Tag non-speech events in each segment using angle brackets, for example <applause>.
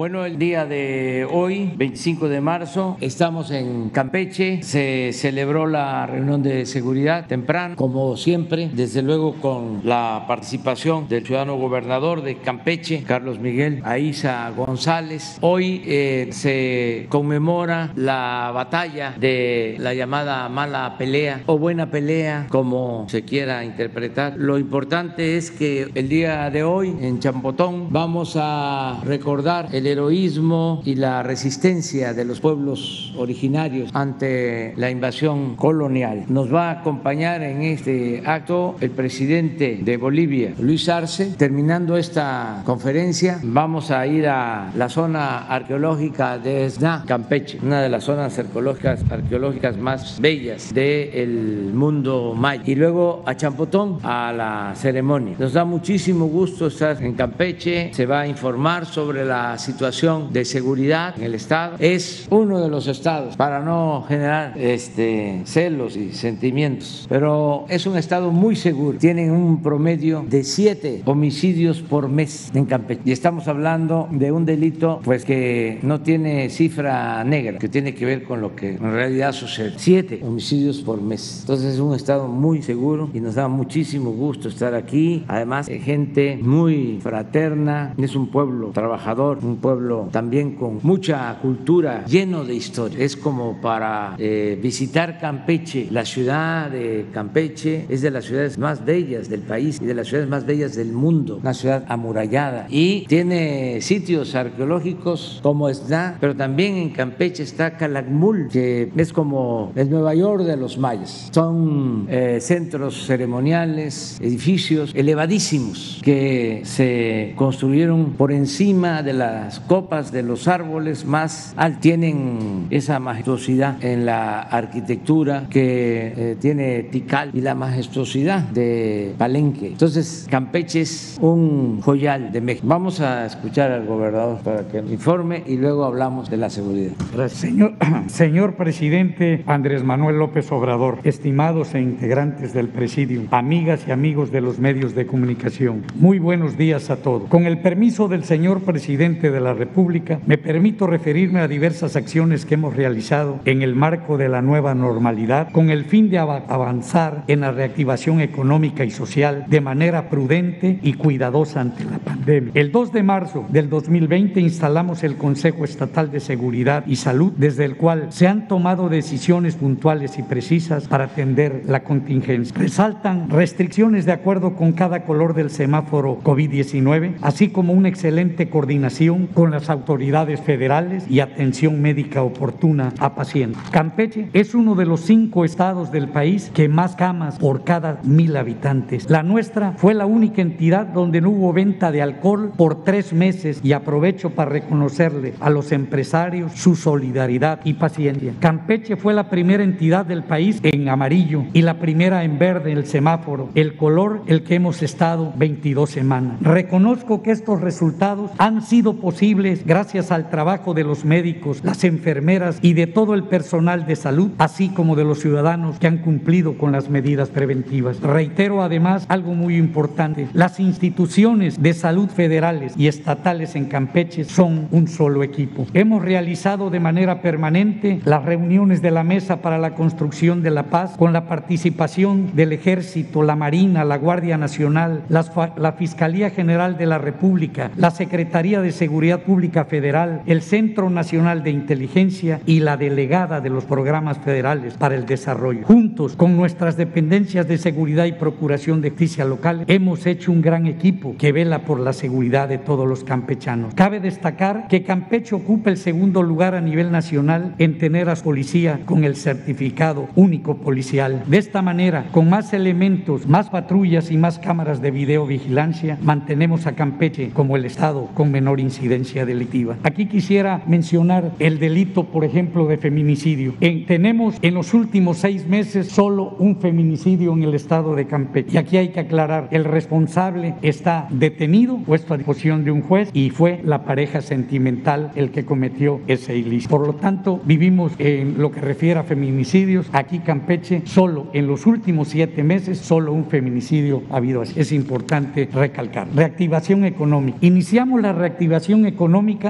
Bueno, el día de hoy, 25 de marzo, estamos en Campeche. Se celebró la reunión de seguridad temprano, como siempre, desde luego con la participación del ciudadano gobernador de Campeche, Carlos Miguel Aiza González. Hoy eh, se conmemora la batalla de la llamada mala pelea o buena pelea, como se quiera interpretar. Lo importante es que el día de hoy en Champotón vamos a recordar el heroísmo y la resistencia de los pueblos originarios ante la invasión colonial. Nos va a acompañar en este acto el presidente de Bolivia, Luis Arce. Terminando esta conferencia, vamos a ir a la zona arqueológica de Esna, Campeche, una de las zonas arqueológicas, arqueológicas más bellas del mundo maya. Y luego a Champotón, a la ceremonia. Nos da muchísimo gusto estar en Campeche. Se va a informar sobre la situación situación de seguridad en el Estado. Es uno de los estados, para no generar este, celos y sentimientos, pero es un estado muy seguro. Tienen un promedio de siete homicidios por mes en Campeche. Y estamos hablando de un delito pues que no tiene cifra negra, que tiene que ver con lo que en realidad sucede. Siete homicidios por mes. Entonces es un estado muy seguro y nos da muchísimo gusto estar aquí. Además, gente muy fraterna, es un pueblo trabajador, un pueblo también con mucha cultura, lleno de historia. Es como para eh, visitar Campeche. La ciudad de Campeche es de las ciudades más bellas del país y de las ciudades más bellas del mundo. Una ciudad amurallada y tiene sitios arqueológicos como Esna, pero también en Campeche está Calakmul, que es como el Nueva York de los mayas. Son eh, centros ceremoniales, edificios elevadísimos que se construyeron por encima de la copas de los árboles más tienen esa majestuosidad en la arquitectura que eh, tiene Tikal y la majestuosidad de Palenque. Entonces, Campeche es un joyal de México. Vamos a escuchar al gobernador para que informe y luego hablamos de la seguridad. <clears throat> Señor presidente Andrés Manuel López Obrador, estimados e integrantes del presidium, amigas y amigos de los medios de comunicación, muy buenos días a todos. Con el permiso del señor presidente de la República, me permito referirme a diversas acciones que hemos realizado en el marco de la nueva normalidad con el fin de avanzar en la reactivación económica y social de manera prudente y cuidadosa ante la pandemia. El 2 de marzo del 2020 instalamos el Consejo Estatal de Seguridad y Salud, desde el cual se han tomado decisiones puntuales y precisas para atender la contingencia. Resaltan restricciones de acuerdo con cada color del semáforo COVID-19, así como una excelente coordinación con las autoridades federales y atención médica oportuna a pacientes. Campeche es uno de los cinco estados del país que más camas por cada mil habitantes. La nuestra fue la única entidad donde no hubo venta de alcohol por tres meses y aprovecho para reconocerle a los empresarios su solidaridad y paciencia. Campeche fue la primera entidad del país en amarillo y la primera en verde el semáforo, el color el que hemos estado 22 semanas. Reconozco que estos resultados han sido posibles gracias al trabajo de los médicos, las enfermeras y de todo el personal de salud, así como de los ciudadanos que han cumplido con las medidas preventivas. Reitero además algo muy importante, las instituciones de salud federales y estatales en Campeche son un solo equipo. Hemos realizado de manera permanente las reuniones de la Mesa para la Construcción de la Paz con la participación del Ejército, la Marina, la Guardia Nacional, la Fiscalía General de la República, la Secretaría de Seguridad Pública Federal, el Centro Nacional de Inteligencia y la delegada de los programas federales para el desarrollo. Juntos con nuestras dependencias de seguridad y procuración de justicia local, hemos hecho un gran equipo que vela por la seguridad de todos los campechanos. Cabe destacar que Campeche ocupa el segundo lugar a nivel nacional en tener a policía con el certificado único policial. De esta manera, con más elementos, más patrullas y más cámaras de videovigilancia, mantenemos a Campeche como el estado con menor incidencia delictiva. Aquí quisiera mencionar el delito, por ejemplo, de feminicidio. tenemos en los últimos seis meses solo un feminicidio en el estado de Campeche. Y aquí hay que aclarar, el responsable está detenido, puesto a disposición de un juez, y fue la pareja sentimental el que cometió ese ilícito. Por lo tanto, vivimos en lo que refiere a feminicidios. Aquí Campeche, solo en los últimos siete meses, solo un feminicidio ha habido. Es importante recalcar. Reactivación económica. Iniciamos la reactivación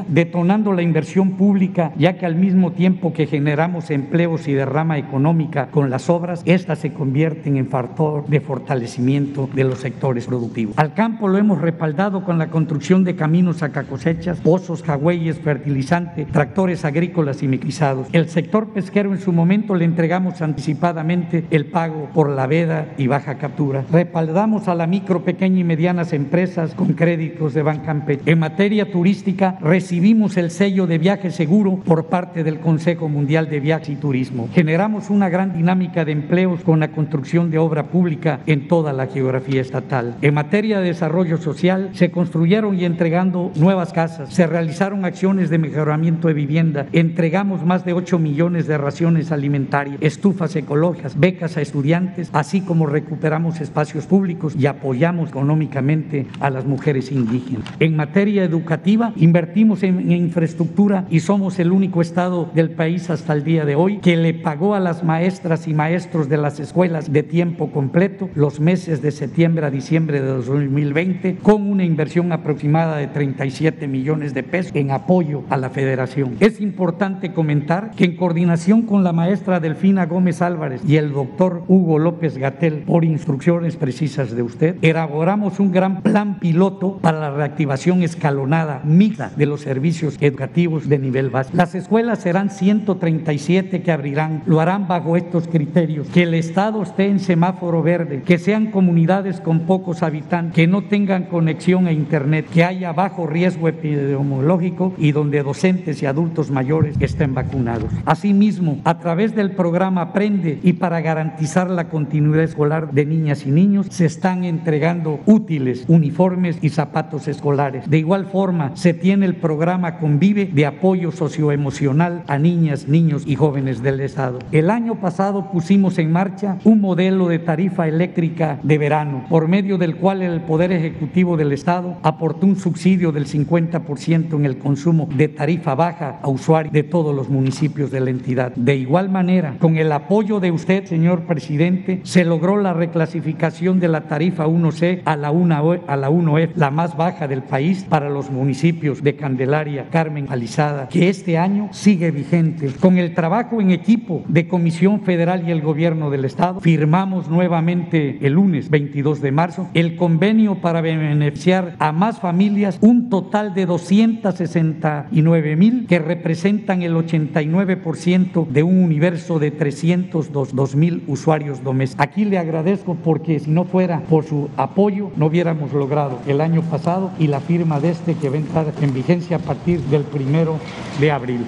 detonando la inversión pública, ya que al mismo tiempo que generamos empleos y derrama económica con las obras, estas se convierten en factor de fortalecimiento de los sectores productivos. Al campo lo hemos respaldado con la construcción de caminos a cosechas, pozos, jagüeyes, fertilizante, tractores agrícolas y mequizados. El sector pesquero en su momento le entregamos anticipadamente el pago por la veda y baja captura. Respaldamos a la micro, pequeña y medianas empresas con créditos de Bancampe. En materia turística recibimos el sello de viaje seguro por parte del Consejo Mundial de Viajes y Turismo. Generamos una gran dinámica de empleos con la construcción de obra pública en toda la geografía estatal. En materia de desarrollo social se construyeron y entregando nuevas casas, se realizaron acciones de mejoramiento de vivienda, entregamos más de 8 millones de raciones alimentarias, estufas ecológicas, becas a estudiantes, así como recuperamos espacios públicos y apoyamos económicamente a las mujeres indígenas. En materia educativa, invertimos en, infraestructura y somos el único estado del país hasta el día de hoy que le pagó a las maestras y maestros de las escuelas de tiempo completo los meses de septiembre a diciembre de 2020 con una inversión aproximada de 37 millones de pesos en apoyo a la federación. Es importante comentar que en coordinación con la maestra Delfina Gómez Álvarez y el doctor Hugo López Gatel, por instrucciones precisas de usted, elaboramos un gran plan piloto para la reactivación escalonada mixta de los servicios educativos de nivel básico. Las escuelas serán 137 que abrirán, lo harán bajo estos criterios, que el Estado esté en semáforo verde, que sean comunidades con pocos habitantes, que no tengan conexión a Internet, que haya bajo riesgo epidemiológico y donde docentes y adultos mayores estén vacunados. Asimismo, a través del programa Aprende y para garantizar la continuidad escolar de niñas y niños, se están entregando útiles, uniformes y zapatos escolares. De igual forma, se tiene el programa Convive de apoyo socioemocional a niñas, niños y jóvenes del Estado. El año pasado pusimos en marcha un modelo de tarifa eléctrica de verano, por medio del cual el Poder Ejecutivo del Estado aportó un subsidio del 50% en el consumo de tarifa baja a usuarios de todos los municipios de la entidad. De igual manera, con el apoyo de usted, señor presidente, se logró la reclasificación de la tarifa 1C a la 1 a la 1F, la más baja del país para los municipios de Candelaria, Carmen, Alizada, que este año sigue vigente. Con el trabajo en equipo de Comisión Federal y el Gobierno del Estado, firmamos nuevamente el lunes 22 de marzo el convenio para beneficiar a más familias, un total de 269 mil que representan el 89% de un universo de 302 mil usuarios domésticos. Aquí le agradezco porque si no fuera por su apoyo no hubiéramos logrado el año pasado y la firma de este que va a entrar en vigencia a partir del primero de abril.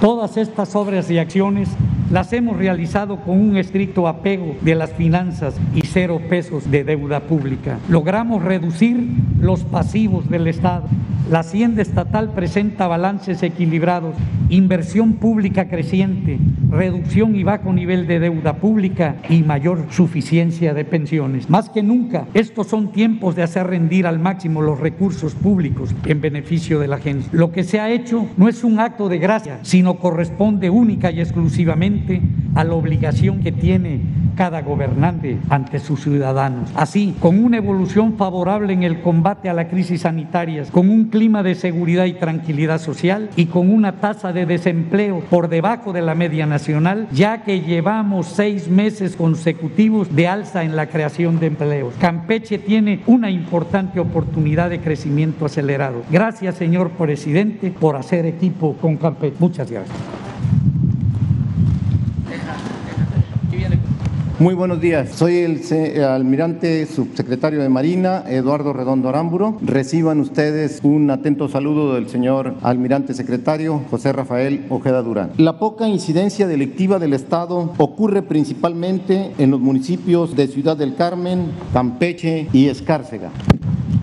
Todas estas obras y acciones las hemos realizado con un estricto apego de las finanzas y cero pesos de deuda pública. Logramos reducir los pasivos del Estado. La hacienda estatal presenta balances equilibrados, inversión pública creciente, reducción y bajo nivel de deuda pública y mayor suficiencia de pensiones. Más que nunca, estos son tiempos de hacer rendir al máximo los recursos públicos en beneficio de la gente. Lo que se ha hecho no es un acto de gracia, sino corresponde única y exclusivamente a la obligación que tiene cada gobernante ante sus ciudadanos. Así, con una evolución favorable en el combate a la crisis sanitaria, con un clima de seguridad y tranquilidad social y con una tasa de desempleo por debajo de la media nacional, ya que llevamos seis meses consecutivos de alza en la creación de empleos. Campeche tiene una importante oportunidad de crecimiento acelerado. Gracias, señor presidente, por hacer equipo con Campeche. Muchas gracias. Muy buenos días. Soy el almirante subsecretario de Marina, Eduardo Redondo Arámburo. Reciban ustedes un atento saludo del señor almirante secretario José Rafael Ojeda Durán. La poca incidencia delictiva del Estado ocurre principalmente en los municipios de Ciudad del Carmen, Campeche y Escárcega.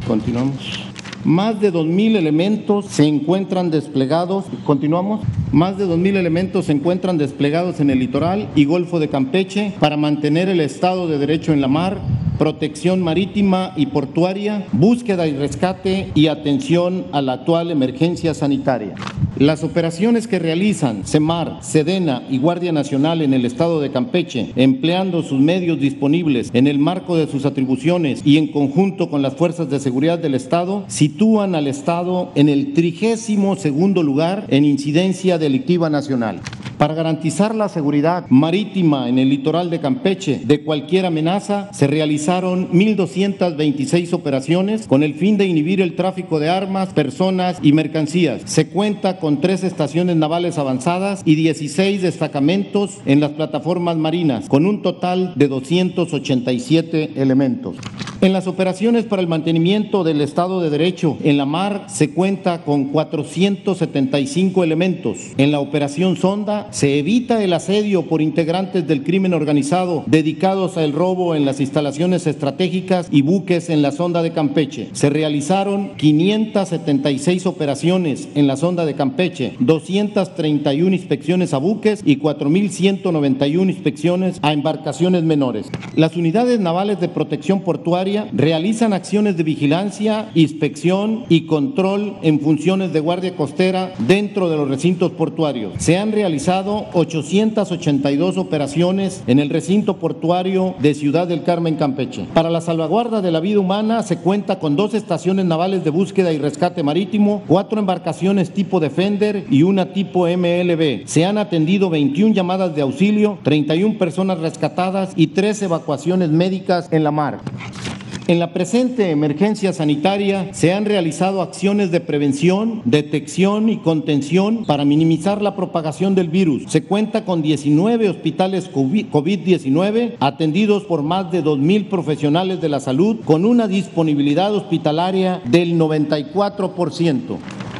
Continuamos. Más de 2.000 elementos se encuentran desplegados, continuamos, más de 2.000 elementos se encuentran desplegados en el litoral y Golfo de Campeche para mantener el Estado de Derecho en la mar, protección marítima y portuaria, búsqueda y rescate y atención a la actual emergencia sanitaria. Las operaciones que realizan CEMAR, SEDENA y Guardia Nacional en el estado de Campeche, empleando sus medios disponibles en el marco de sus atribuciones y en conjunto con las fuerzas de seguridad del estado, sitúan al estado en el trigésimo segundo lugar en incidencia delictiva nacional. Para garantizar la seguridad marítima en el litoral de Campeche de cualquier amenaza, se realizaron 1.226 operaciones con el fin de inhibir el tráfico de armas, personas y mercancías. Se cuenta con tres estaciones navales avanzadas y 16 destacamentos en las plataformas marinas, con un total de 287 elementos. En las operaciones para el mantenimiento del Estado de Derecho en la mar se cuenta con 475 elementos. En la operación Sonda se evita el asedio por integrantes del crimen organizado dedicados al robo en las instalaciones estratégicas y buques en la sonda de Campeche. Se realizaron 576 operaciones en la sonda de Campeche, 231 inspecciones a buques y 4.191 inspecciones a embarcaciones menores. Las unidades navales de protección portuaria realizan acciones de vigilancia, inspección y control en funciones de guardia costera dentro de los recintos portuarios. Se han realizado 882 operaciones en el recinto portuario de Ciudad del Carmen, Campeche. Para la salvaguarda de la vida humana se cuenta con dos estaciones navales de búsqueda y rescate marítimo, cuatro embarcaciones tipo Defender y una tipo MLB. Se han atendido 21 llamadas de auxilio, 31 personas rescatadas y tres evacuaciones médicas en la mar. En la presente emergencia sanitaria se han realizado acciones de prevención, detección y contención para minimizar la propagación del virus. Se cuenta con 19 hospitales COVID-19 atendidos por más de 2.000 profesionales de la salud con una disponibilidad hospitalaria del 94%.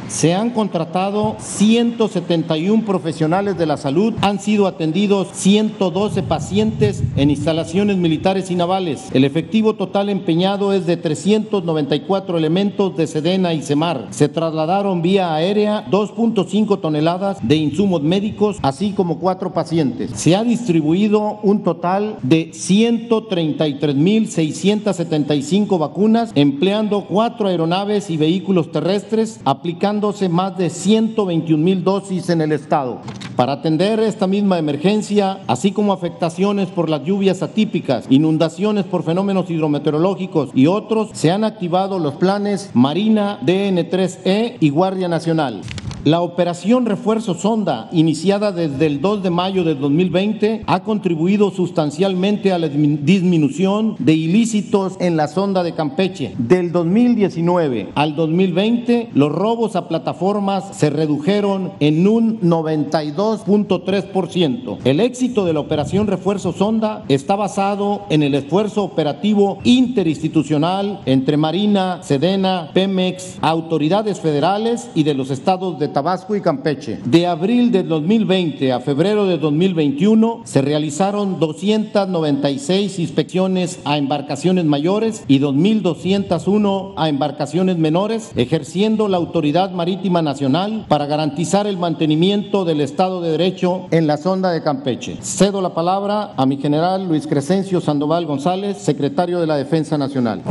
Se han contratado 171 profesionales de la salud, han sido atendidos 112 pacientes en instalaciones militares y navales. El efectivo total empeñado es de 394 elementos de Sedena y Semar. Se trasladaron vía aérea 2.5 toneladas de insumos médicos, así como cuatro pacientes. Se ha distribuido un total de 133.675 vacunas, empleando cuatro aeronaves y vehículos terrestres, aplicando más de 121 mil dosis en el estado. Para atender esta misma emergencia, así como afectaciones por las lluvias atípicas, inundaciones por fenómenos hidrometeorológicos y otros, se han activado los planes Marina, DN3E y Guardia Nacional. La operación Refuerzo Sonda, iniciada desde el 2 de mayo de 2020, ha contribuido sustancialmente a la disminución de ilícitos en la sonda de Campeche. Del 2019 al 2020, los robos a plataformas se redujeron en un 92.3%. El éxito de la operación Refuerzo Sonda está basado en el esfuerzo operativo interinstitucional entre Marina, Sedena, Pemex, autoridades federales y de los estados de Tabasco y Campeche. De abril de 2020 a febrero de 2021 se realizaron 296 inspecciones a embarcaciones mayores y 2.201 a embarcaciones menores, ejerciendo la Autoridad Marítima Nacional para garantizar el mantenimiento del Estado de Derecho en la sonda de Campeche. Cedo la palabra a mi general Luis Crescencio Sandoval González, secretario de la Defensa Nacional.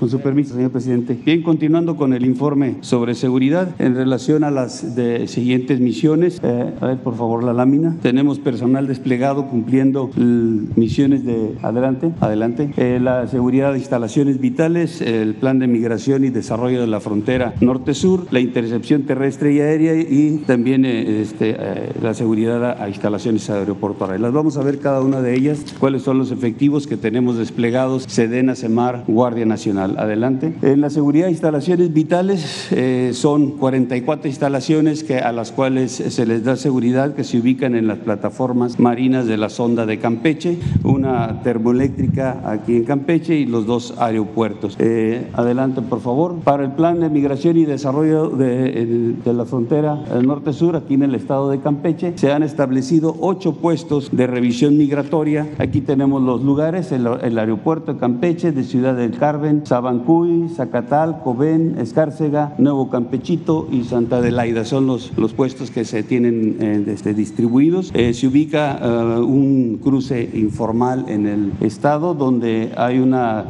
Con su permiso, señor presidente. Bien, continuando con el informe sobre seguridad en relación a las siguientes misiones. Eh, a ver, por favor, la lámina. Tenemos personal desplegado cumpliendo misiones de adelante, adelante. Eh, la seguridad de instalaciones vitales, el plan de migración y desarrollo de la frontera norte-sur, la intercepción terrestre y aérea y también eh, este, la seguridad a, instalaciones aeroportuarias. Las vamos a ver cada una de ellas, cuáles son los efectivos que tenemos desplegados, Sedena, Semar, Guardia Nacional adelante. En la seguridad de instalaciones vitales eh, son 44 instalaciones que, a las cuales se les da seguridad que se ubican en las plataformas marinas de la sonda de Campeche, una termoeléctrica aquí en Campeche y los dos aeropuertos. Eh, adelante, por favor. Para el plan de migración y desarrollo de, la frontera norte-sur, aquí en el estado de Campeche, se han establecido ocho puestos de revisión migratoria. Aquí tenemos los lugares, el, aeropuerto de Campeche, de Ciudad del Carmen, San Tabancuy, Zacatal, Cobén, Escárcega, Nuevo Campechito y Santa Adelaida. Son los, los puestos que se tienen eh, este, distribuidos. Eh, se ubica eh, un cruce informal en el estado donde hay una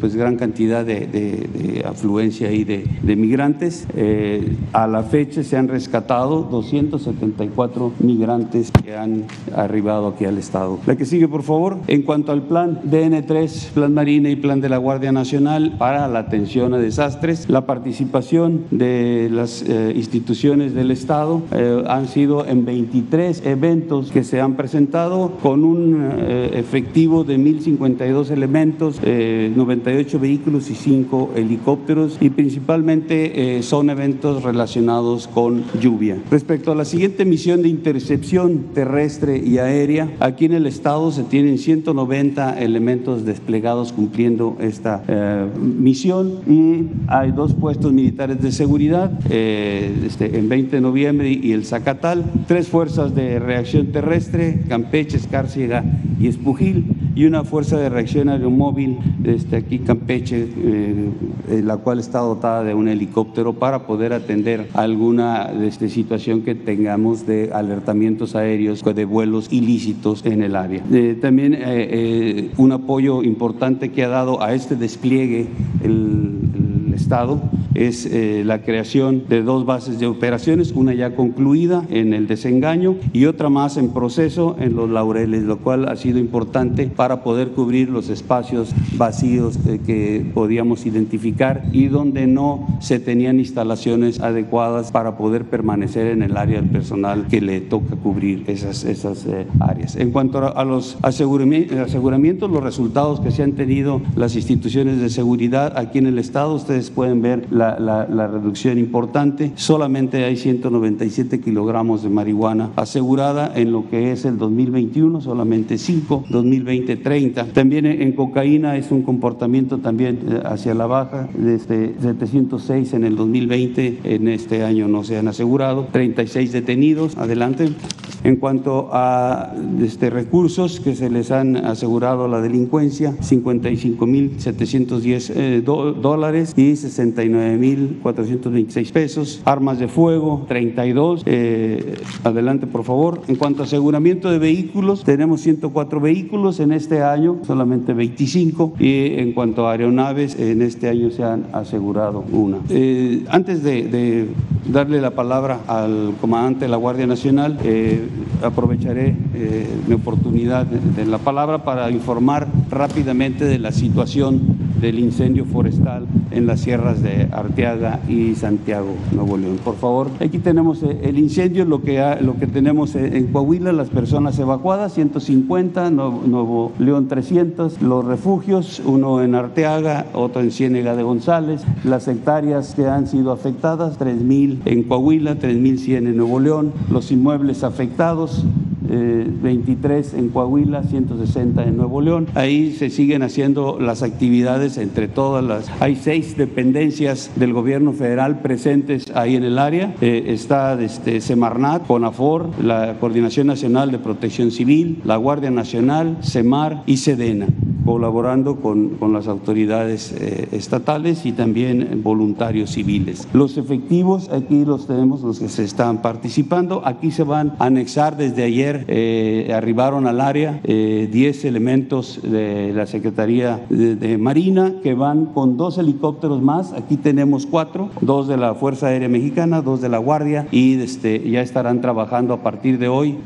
pues, gran cantidad de, afluencia y de, de migrantes. a la fecha se han rescatado 274 migrantes que han arribado aquí al estado. La que sigue, por favor. En cuanto al plan DN3, Plan Marina y Plan de la Guardia Nacional para la atención a desastres, la participación de las eh, instituciones del Estado eh, han sido en 23 eventos que se han presentado con un eh, efectivo de 1.052 elementos, 98 vehículos y 5 helicópteros y principalmente son eventos relacionados con lluvia. Respecto a la siguiente misión de intercepción terrestre y aérea, aquí en el Estado se tienen 190 elementos desplegados cumpliendo esta misión y hay dos puestos militares de seguridad eh, este, en 20 de noviembre y el Zacatal, tres fuerzas de reacción terrestre, Campeche, Escárcega y Espujil, y una fuerza de reacción aeromóvil desde aquí Campeche, eh, la cual está dotada de un helicóptero para poder atender alguna este, situación que tengamos de alertamientos aéreos, de vuelos ilícitos en el área. Eh, también un apoyo importante que ha dado a este despliegue el Estado es eh, la creación de dos bases de operaciones, una ya concluida en el desengaño y otra más en proceso en los laureles, lo cual ha sido importante para poder cubrir los espacios vacíos eh, que podíamos identificar y donde no se tenían instalaciones adecuadas para poder permanecer en el área del personal que le toca cubrir esas, esas eh, áreas. En cuanto a los aseguramientos, los resultados que se han tenido las instituciones de seguridad aquí en el Estado, ustedes pueden ver la, reducción importante. Solamente hay 197 kilogramos de marihuana asegurada en lo que es el 2021, solamente 5, 2020 30. También en cocaína es un comportamiento también eh, hacia la baja, desde 706 en el 2020, en este año no se han asegurado, 36 detenidos. Adelante. En cuanto a este, recursos que se les han asegurado a la delincuencia, 55.710 eh, dólares y 69.426 pesos. Armas de fuego, 32. Eh, adelante, por favor. En cuanto a aseguramiento de vehículos, tenemos 104 vehículos en este año, solamente 25. Y en cuanto a aeronaves, en este año se han asegurado una. Eh, antes de, darle la palabra al comandante de la Guardia Nacional, aprovecharé eh, mi oportunidad de, la palabra para informar rápidamente de la situación del incendio forestal en las sierras de Arteaga y Santiago, Nuevo León. Por favor, aquí tenemos eh, el incendio, lo que, lo que tenemos en Coahuila, las personas evacuadas, 150, Nuevo, León 300, los refugios, uno en Arteaga, otro en Ciénega de González, las hectáreas que han sido afectadas, 3.000 en Coahuila, 3.100 en Nuevo León, los inmuebles afectados, 23 eh, en Coahuila, 160 en Nuevo León. Ahí se siguen haciendo las actividades entre todas las... Hay seis dependencias del gobierno federal presentes ahí en el área. Eh, está este, Semarnat, CONAFOR, la Coordinación Nacional de Protección Civil, la Guardia Nacional, CEMAR y SEDENA colaborando con, con las autoridades eh, estatales y también voluntarios civiles. Los efectivos, aquí los tenemos, los que se están participando. Aquí se van a anexar desde ayer, eh, arribaron al área 10 eh, elementos de la Secretaría de, Marina que van con dos helicópteros más. Aquí tenemos cuatro, dos de la Fuerza Aérea Mexicana, dos de la Guardia y este, ya estarán trabajando a partir de hoy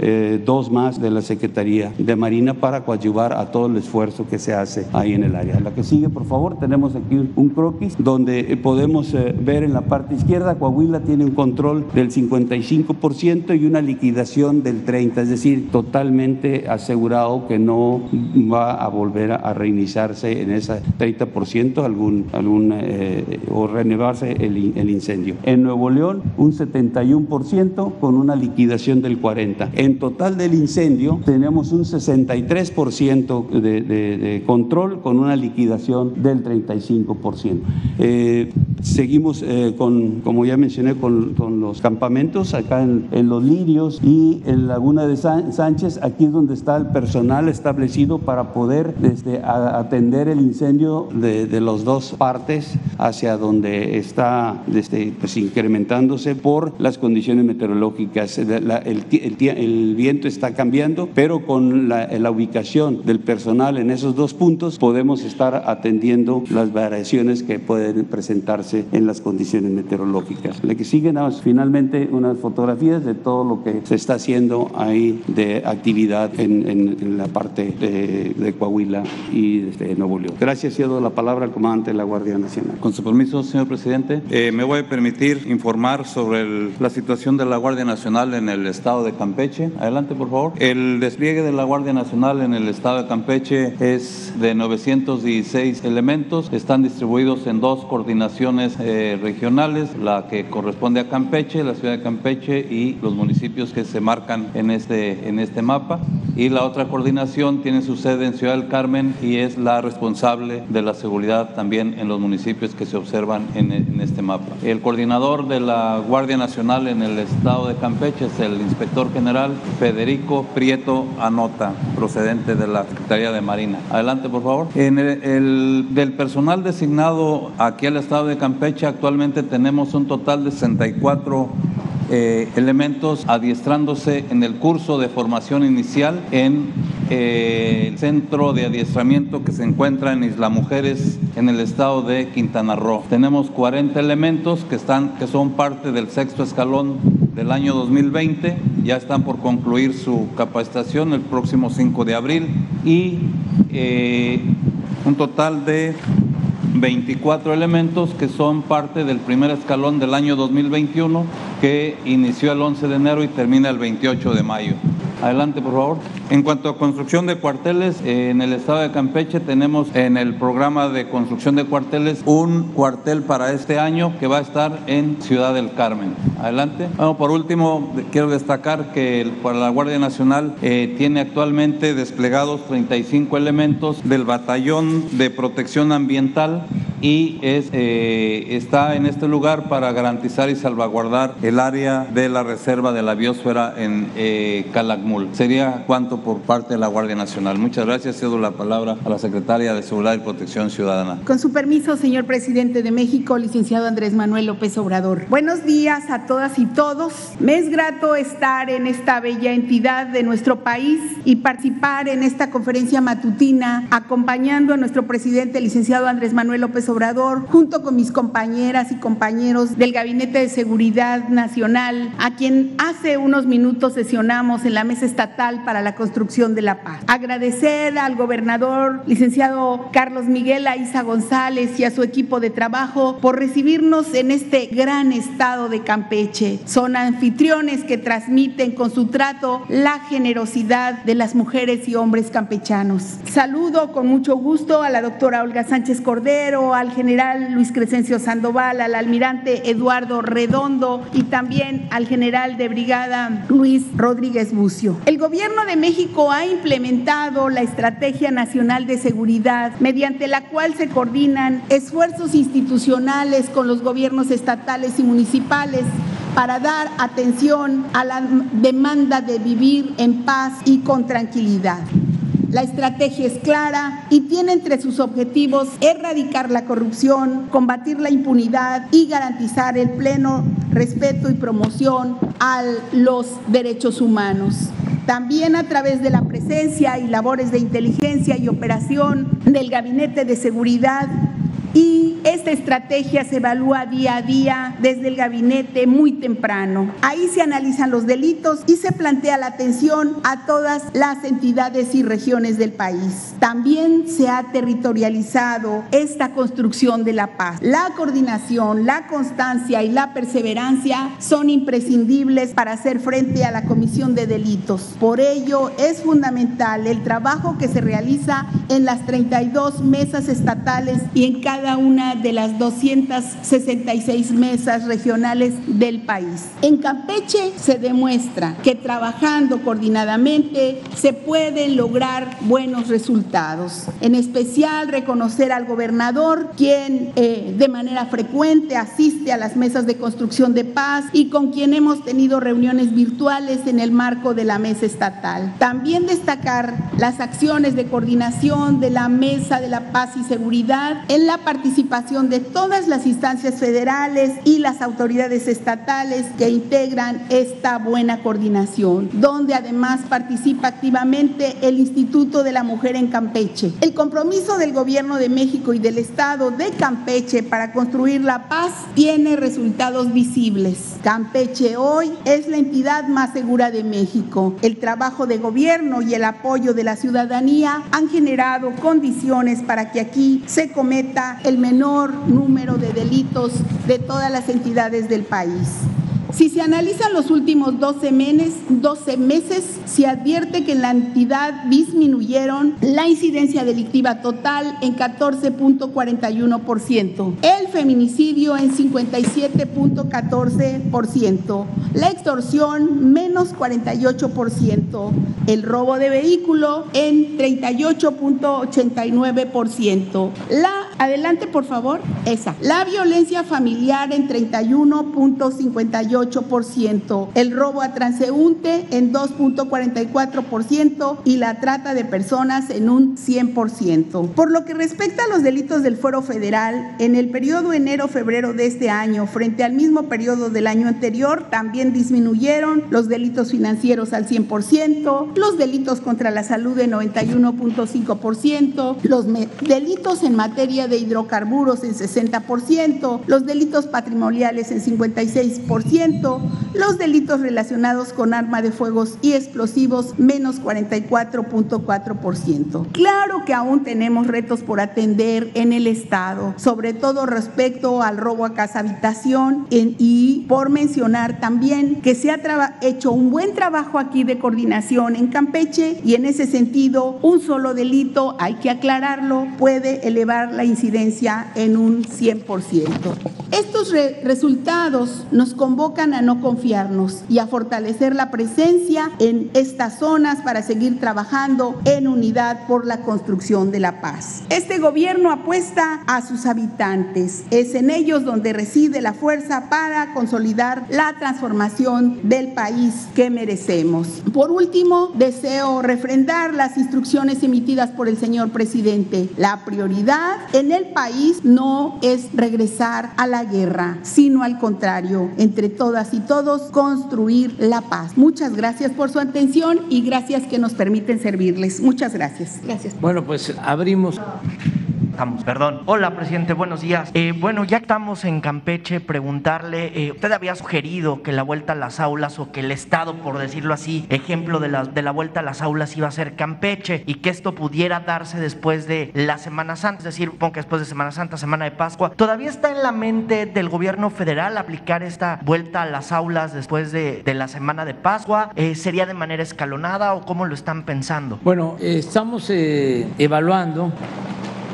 dos más de la Secretaría de Marina para coadyuvar a todo el esfuerzo que se hace ahí en el área. La que sigue, por favor, tenemos aquí un croquis donde eh, podemos eh, ver en la parte izquierda, Coahuila tiene un control del 55% y una liquidación del 30%, es decir, totalmente asegurado que no va a volver a reiniciarse en ese 30% algún, algún eh, o renovarse el, incendio. En Nuevo León, un 71% con una liquidación del 40%. En total del incendio tenemos un 63% de, de, de control con una liquidación del 35%. Eh, seguimos eh, con, como ya mencioné, con, con los campamentos acá en, en, Los Lirios y en Laguna de Sánchez, aquí es donde está el personal establecido para poder desde, atender el incendio de, de las dos partes hacia donde está desde, pues, incrementándose por las condiciones meteorológicas. El, viento está cambiando, pero con la, ubicación del personal en esos dos puntos podemos estar atendiendo las variaciones que pueden presentarse en las condiciones meteorológicas. La que sigue, nada más, finalmente unas fotografías de todo lo que se está haciendo ahí de actividad en, la parte de, Coahuila y de Nuevo León. Gracias, cedo la palabra al comandante de la Guardia Nacional. Con su permiso, señor presidente, eh, me voy a permitir informar sobre la situación de la Guardia Nacional en el estado de Campeche. Adelante, por favor. El despliegue de la Guardia Nacional en el estado de Campeche es de 916 elementos. Están distribuidos en dos coordinaciones eh, regionales, la que corresponde a Campeche, la ciudad de Campeche y los municipios que se marcan en este, en este mapa. Y la otra coordinación tiene su sede en Ciudad del Carmen y es la responsable de la seguridad también en los municipios que se observan en, en este mapa. El coordinador de la Guardia Nacional en el estado de Campeche es el inspector general Federico Prieto Anota, procedente de la Secretaría de Marina. Adelante, por favor. En el, el, del personal designado aquí al estado de Campeche, actualmente tenemos un total de 64 eh, elementos adiestrándose en el curso de formación inicial en eh, el centro de adiestramiento que se encuentra en Isla Mujeres en el estado de Quintana Roo. Tenemos 40 elementos que, están, que son parte del sexto escalón del año 2020, ya están por concluir su capacitación el próximo 5 de abril y eh, un total de 24 elementos que son parte del primer escalón del año 2021 que inició el 11 de enero y termina el 28 de mayo. Adelante, por favor. En cuanto a construcción de cuarteles, eh, en el estado de Campeche tenemos en el programa de construcción de cuarteles un cuartel para este año que va a estar en Ciudad del Carmen. Adelante. Bueno, por último, quiero destacar que para la Guardia Nacional eh, tiene actualmente desplegados 35 elementos del Batallón de Protección Ambiental y eh, está en este lugar para garantizar y salvaguardar el área de la reserva de la biosfera en eh, Calakmul. Sería cuanto por parte de la Guardia Nacional. Muchas gracias. Cedo la palabra a la Secretaria de Seguridad y Protección Ciudadana. Con su permiso, señor presidente de México, licenciado Andrés Manuel López Obrador. Buenos días a todas y todos. Me es grato estar en esta bella entidad de nuestro país y participar en esta conferencia matutina acompañando a nuestro presidente, licenciado Andrés Manuel López Obrador, junto con mis compañeras y compañeros del Gabinete de Seguridad Nacional, a quien hace unos minutos sesionamos en la Mesa Estatal para la Construcción de la Paz. Agradecer al gobernador, licenciado Carlos Miguel Aiza González y a su equipo de trabajo por recibirnos en este gran estado de Campeche. Son anfitriones que transmiten con su trato la generosidad de las mujeres y hombres campechanos. Saludo con mucho gusto a la doctora Olga Sánchez Cordero, al general Luis Crescencio Sandoval, al almirante Eduardo Redondo y también al general de brigada Luis Rodríguez Bucio. El gobierno de México ha implementado la Estrategia Nacional de Seguridad, mediante la cual se coordinan esfuerzos institucionales con los gobiernos estatales y municipales para dar atención a la demanda de vivir en paz y con tranquilidad. La estrategia es clara y tiene entre sus objetivos erradicar la corrupción, combatir la impunidad y garantizar el pleno respeto y promoción a los derechos humanos. También a través de la presencia y labores de inteligencia y operación del Gabinete de Seguridad y esta estrategia se evalúa día a día desde el gabinete muy temprano. Ahí se analizan los delitos y se plantea la atención a todas las entidades y regiones del país. También se ha territorializado esta construcción de la paz. La coordinación, la constancia y la perseverancia son imprescindibles para hacer frente a la comisión de delitos. Por ello es fundamental el trabajo que se realiza en las 32 mesas estatales y en cada una de las 266 mesas regionales del país. En Campeche se demuestra que trabajando coordinadamente se pueden lograr buenos resultados. En especial reconocer al gobernador, quien eh, de manera frecuente asiste a las mesas de construcción de paz y con quien hemos tenido reuniones virtuales en el marco de la mesa estatal. También destacar las acciones de coordinación de la Mesa de la Paz y Seguridad en la participación de todas las instancias federales y las autoridades estatales que integran esta buena coordinación, donde además participa activamente el Instituto de la Mujer en Campeche. El compromiso del Gobierno de México y del Estado de Campeche para construir la paz tiene resultados visibles. Campeche hoy es la entidad más segura de México. El trabajo de gobierno y el apoyo de la ciudadanía han generado condiciones para que aquí se cometa el menor número de delitos de todas las entidades del país. Si se analizan los últimos 12 meses, 12 meses, se advierte que en la entidad disminuyeron la incidencia delictiva total en 14.41%, el feminicidio en 57.14%, la extorsión menos 48%, el robo de vehículo en 38.89%, la Adelante, por favor. Esa. La violencia familiar en 31.58%, el robo a transeúnte en 2.44% y la trata de personas en un 100%. Por lo que respecta a los delitos del fuero federal, en el periodo enero-febrero de este año, frente al mismo periodo del año anterior, también disminuyeron los delitos financieros al 100%, los delitos contra la salud en 91.5%, los delitos en materia de hidrocarburos en 60%, los delitos patrimoniales en 56%, los delitos relacionados con arma de fuegos y explosivos menos 44.4%. Claro que aún tenemos retos por atender en el Estado, sobre todo respecto al robo a casa habitación y por mencionar también que se ha hecho un buen trabajo aquí de coordinación en Campeche y en ese sentido un solo delito, hay que aclararlo, puede elevar la en un 100%. Estos resultados nos convocan a no confiarnos y a fortalecer la presencia en estas zonas para seguir trabajando en unidad por la construcción de la paz. Este gobierno apuesta a sus habitantes. Es en ellos donde reside la fuerza para consolidar la transformación del país que merecemos. Por último, deseo refrendar las instrucciones emitidas por el señor presidente. La prioridad en el país no es regresar a la guerra, sino al contrario, entre todas y todos construir la paz. Muchas gracias por su atención y gracias que nos permiten servirles. Muchas gracias. Gracias. Bueno, pues abrimos. Perdón. Hola, presidente, buenos días. Eh, bueno, ya estamos en Campeche, preguntarle, eh, usted había sugerido que la vuelta a las aulas o que el Estado, por decirlo así, ejemplo de la, de la vuelta a las aulas iba a ser Campeche y que esto pudiera darse después de la Semana Santa, es decir, supongo que después de Semana Santa, Semana de Pascua. ¿Todavía está en la mente del gobierno federal aplicar esta vuelta a las aulas después de, de la Semana de Pascua? Eh, ¿Sería de manera escalonada o cómo lo están pensando? Bueno, estamos evaluando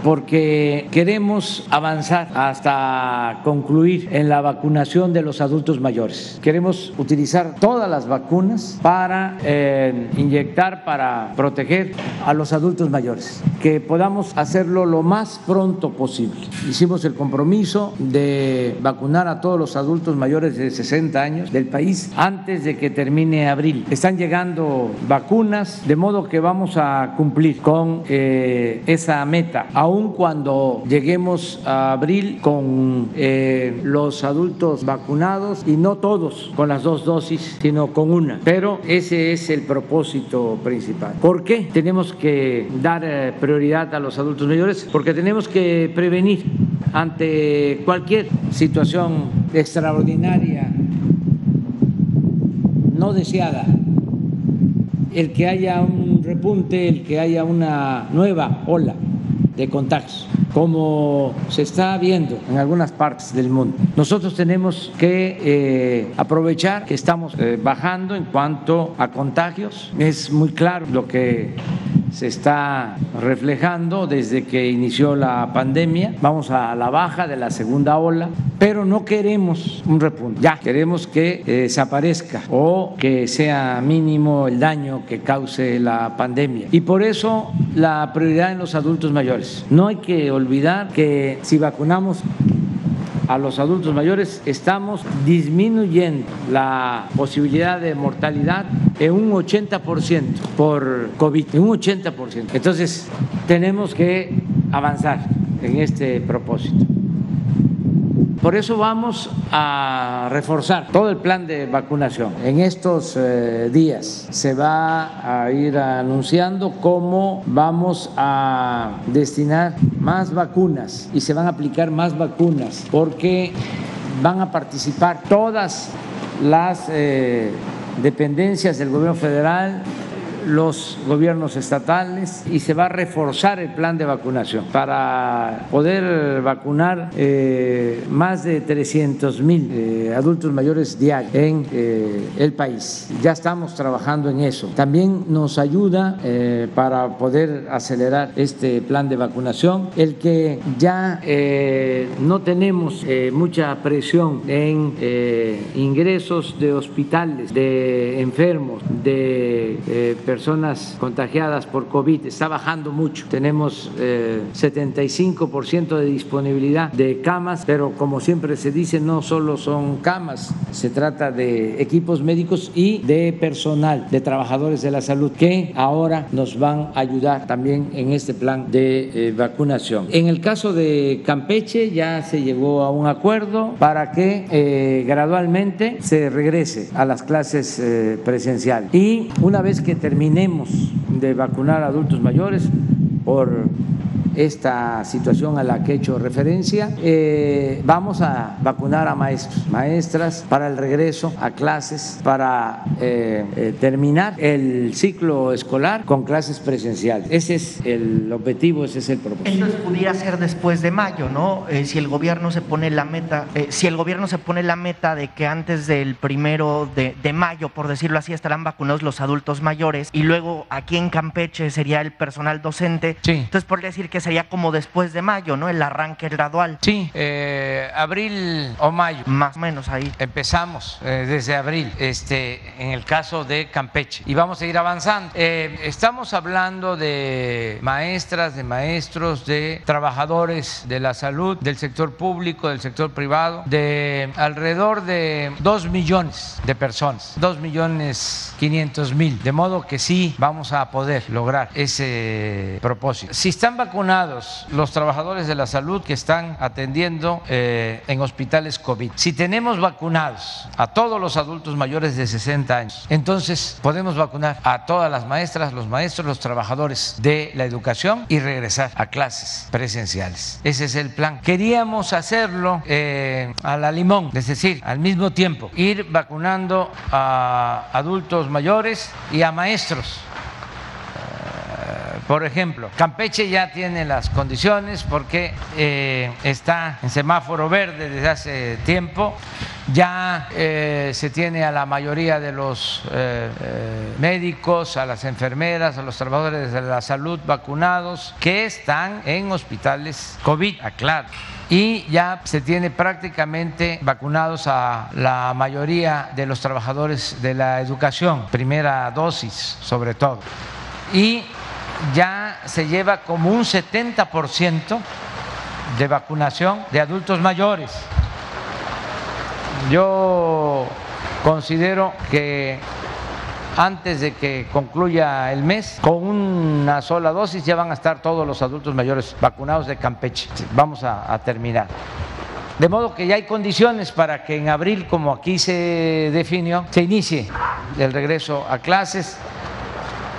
porque queremos avanzar hasta concluir en la vacunación de los adultos mayores. Queremos utilizar todas las vacunas para eh, inyectar, para proteger a los adultos mayores, que podamos hacerlo lo más pronto posible. Hicimos el compromiso de vacunar a todos los adultos mayores de 60 años del país antes de que termine abril. Están llegando vacunas, de modo que vamos a cumplir con eh, esa meta aun cuando lleguemos a abril con eh, los adultos vacunados y no todos con las dos dosis, sino con una. Pero ese es el propósito principal. ¿Por qué tenemos que dar eh, prioridad a los adultos mayores? Porque tenemos que prevenir ante cualquier situación extraordinaria, no deseada, el que haya un repunte, el que haya una nueva ola de contagios, como se está viendo en algunas partes del mundo. Nosotros tenemos que eh, aprovechar que estamos eh, bajando en cuanto a contagios. Es muy claro lo que se está reflejando desde que inició la pandemia. Vamos a la baja de la segunda ola, pero no queremos un repunte. Ya queremos que eh, desaparezca o que sea mínimo el daño que cause la pandemia. Y por eso la prioridad en los adultos mayores. No hay que olvidar que si vacunamos a los adultos mayores, estamos disminuyendo la posibilidad de mortalidad en un 80% por COVID, en un 80%. Entonces, tenemos que avanzar en este propósito. Por eso vamos a reforzar todo el plan de vacunación. En estos eh, días se va a ir anunciando cómo vamos a destinar más vacunas y se van a aplicar más vacunas porque van a participar todas las eh, dependencias del gobierno federal, los gobiernos estatales y se va a reforzar el plan de vacunación para poder vacunar eh, más de 300 mil eh, adultos mayores diarios en eh, el país. Ya estamos trabajando en eso. También nos ayuda para poder acelerar este plan de vacunación el que ya no tenemos mucha presión en ingresos de hospitales, de enfermos, de personas contagiadas por COVID está bajando mucho. Tenemos 75% eh, de disponibilidad de camas, pero como siempre se dice, no solo son camas, se trata de equipos médicos y de personal, de trabajadores de la salud, que ahora nos van a ayudar también en este plan de eh, vacunación. En el caso de Campeche ya se llegó a un acuerdo para que eh, gradualmente se regrese a las clases presenciales. Y una vez que termine terminemos de vacunar a adultos mayores por esta situación a la que he hecho referencia. Eh, vamos a vacunar a maestros, maestras para el regreso a clases, para eh, eh, terminar el ciclo escolar con clases presenciales. Ese es el objetivo, ese es el propósito. Entonces pudiera ser después de mayo, ¿no? si el gobierno se pone la meta, si el gobierno se pone la meta de que antes del primero de, de mayo, por decirlo así, estarán vacunados los adultos mayores y luego aquí en Campeche sería el personal docente. Sí. Entonces podría decir que sería como después de mayo, ¿no? El arranque gradual. Sí, eh, abril o mayo. Más o menos ahí. Empezamos eh, desde abril, este, en el caso de Campeche, y vamos a ir avanzando. Eh, estamos hablando de maestras, de maestros, de trabajadores de la salud, del sector público, del sector privado, de alrededor de dos millones de personas, dos millones quinientos mil, de modo que sí vamos a poder lograr ese propósito. Si están vacunados, los trabajadores de la salud que están atendiendo eh, en hospitales COVID. Si tenemos vacunados a todos los adultos mayores de 60 años, entonces podemos vacunar a todas las maestras, los maestros, los trabajadores de la educación y regresar a clases presenciales. Ese es el plan. Queríamos hacerlo eh, a la limón, es decir, al mismo tiempo, ir vacunando a adultos mayores y a maestros por ejemplo, Campeche ya tiene las condiciones porque eh, está en semáforo verde desde hace tiempo, ya eh, se tiene a la mayoría de los eh, médicos, a las enfermeras, a los trabajadores de la salud vacunados que están en hospitales COVID, aclaro y ya se tiene prácticamente vacunados a la mayoría de los trabajadores de la educación, primera dosis sobre todo. Y ya se lleva como un 70% de vacunación de adultos mayores. Yo considero que antes de que concluya el mes, con una sola dosis ya van a estar todos los adultos mayores vacunados de Campeche. Vamos a, terminar. De modo que ya hay condiciones para que en abril, como aquí se definió, se inicie el regreso a clases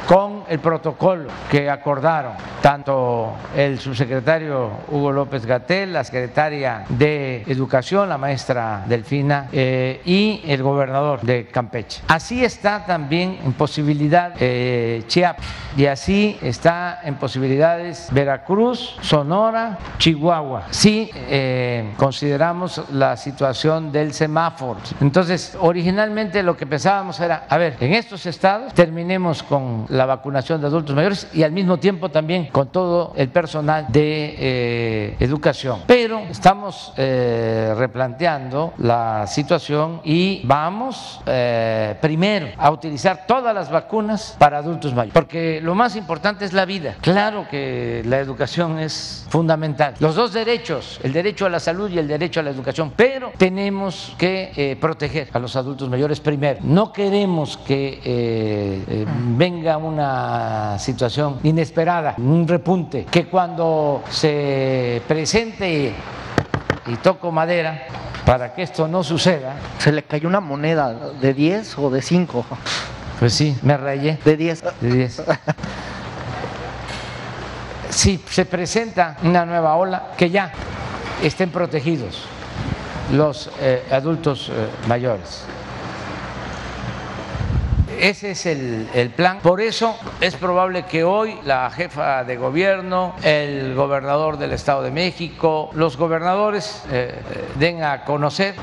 con el protocolo que acordaron tanto el subsecretario Hugo López Gatel, la secretaria de Educación, la maestra Delfina, eh, y el gobernador de Campeche. Así está también en posibilidad eh, Chiapas y así está en posibilidades Veracruz, Sonora, Chihuahua. Si eh, consideramos la situación del semáforo. Entonces, originalmente lo que pensábamos era, a ver, en estos estados terminemos con la vacunación de adultos mayores y al mismo tiempo también con todo el personal de eh, educación. Pero estamos eh, replanteando la situación y vamos eh, primero a utilizar todas las vacunas para adultos mayores, porque lo más importante es la vida. Claro que la educación es fundamental. Los dos derechos, el derecho a la salud y el derecho a la educación, pero tenemos que proteger a los adultos mayores primero. No queremos que venga una situación inesperada, un repunte, que cuando se presente y toco madera para que esto no suceda. Se le cayó una moneda de 10 o de 5. Pues sí, me rayé. De 10. De 10. Si se presenta una nueva ola, que ya estén protegidos los eh, adultos eh, mayores. Ese es el, plan. Por eso es probable que hoy la jefa de gobierno, el gobernador del Estado de México, los gobernadores eh, den a conocer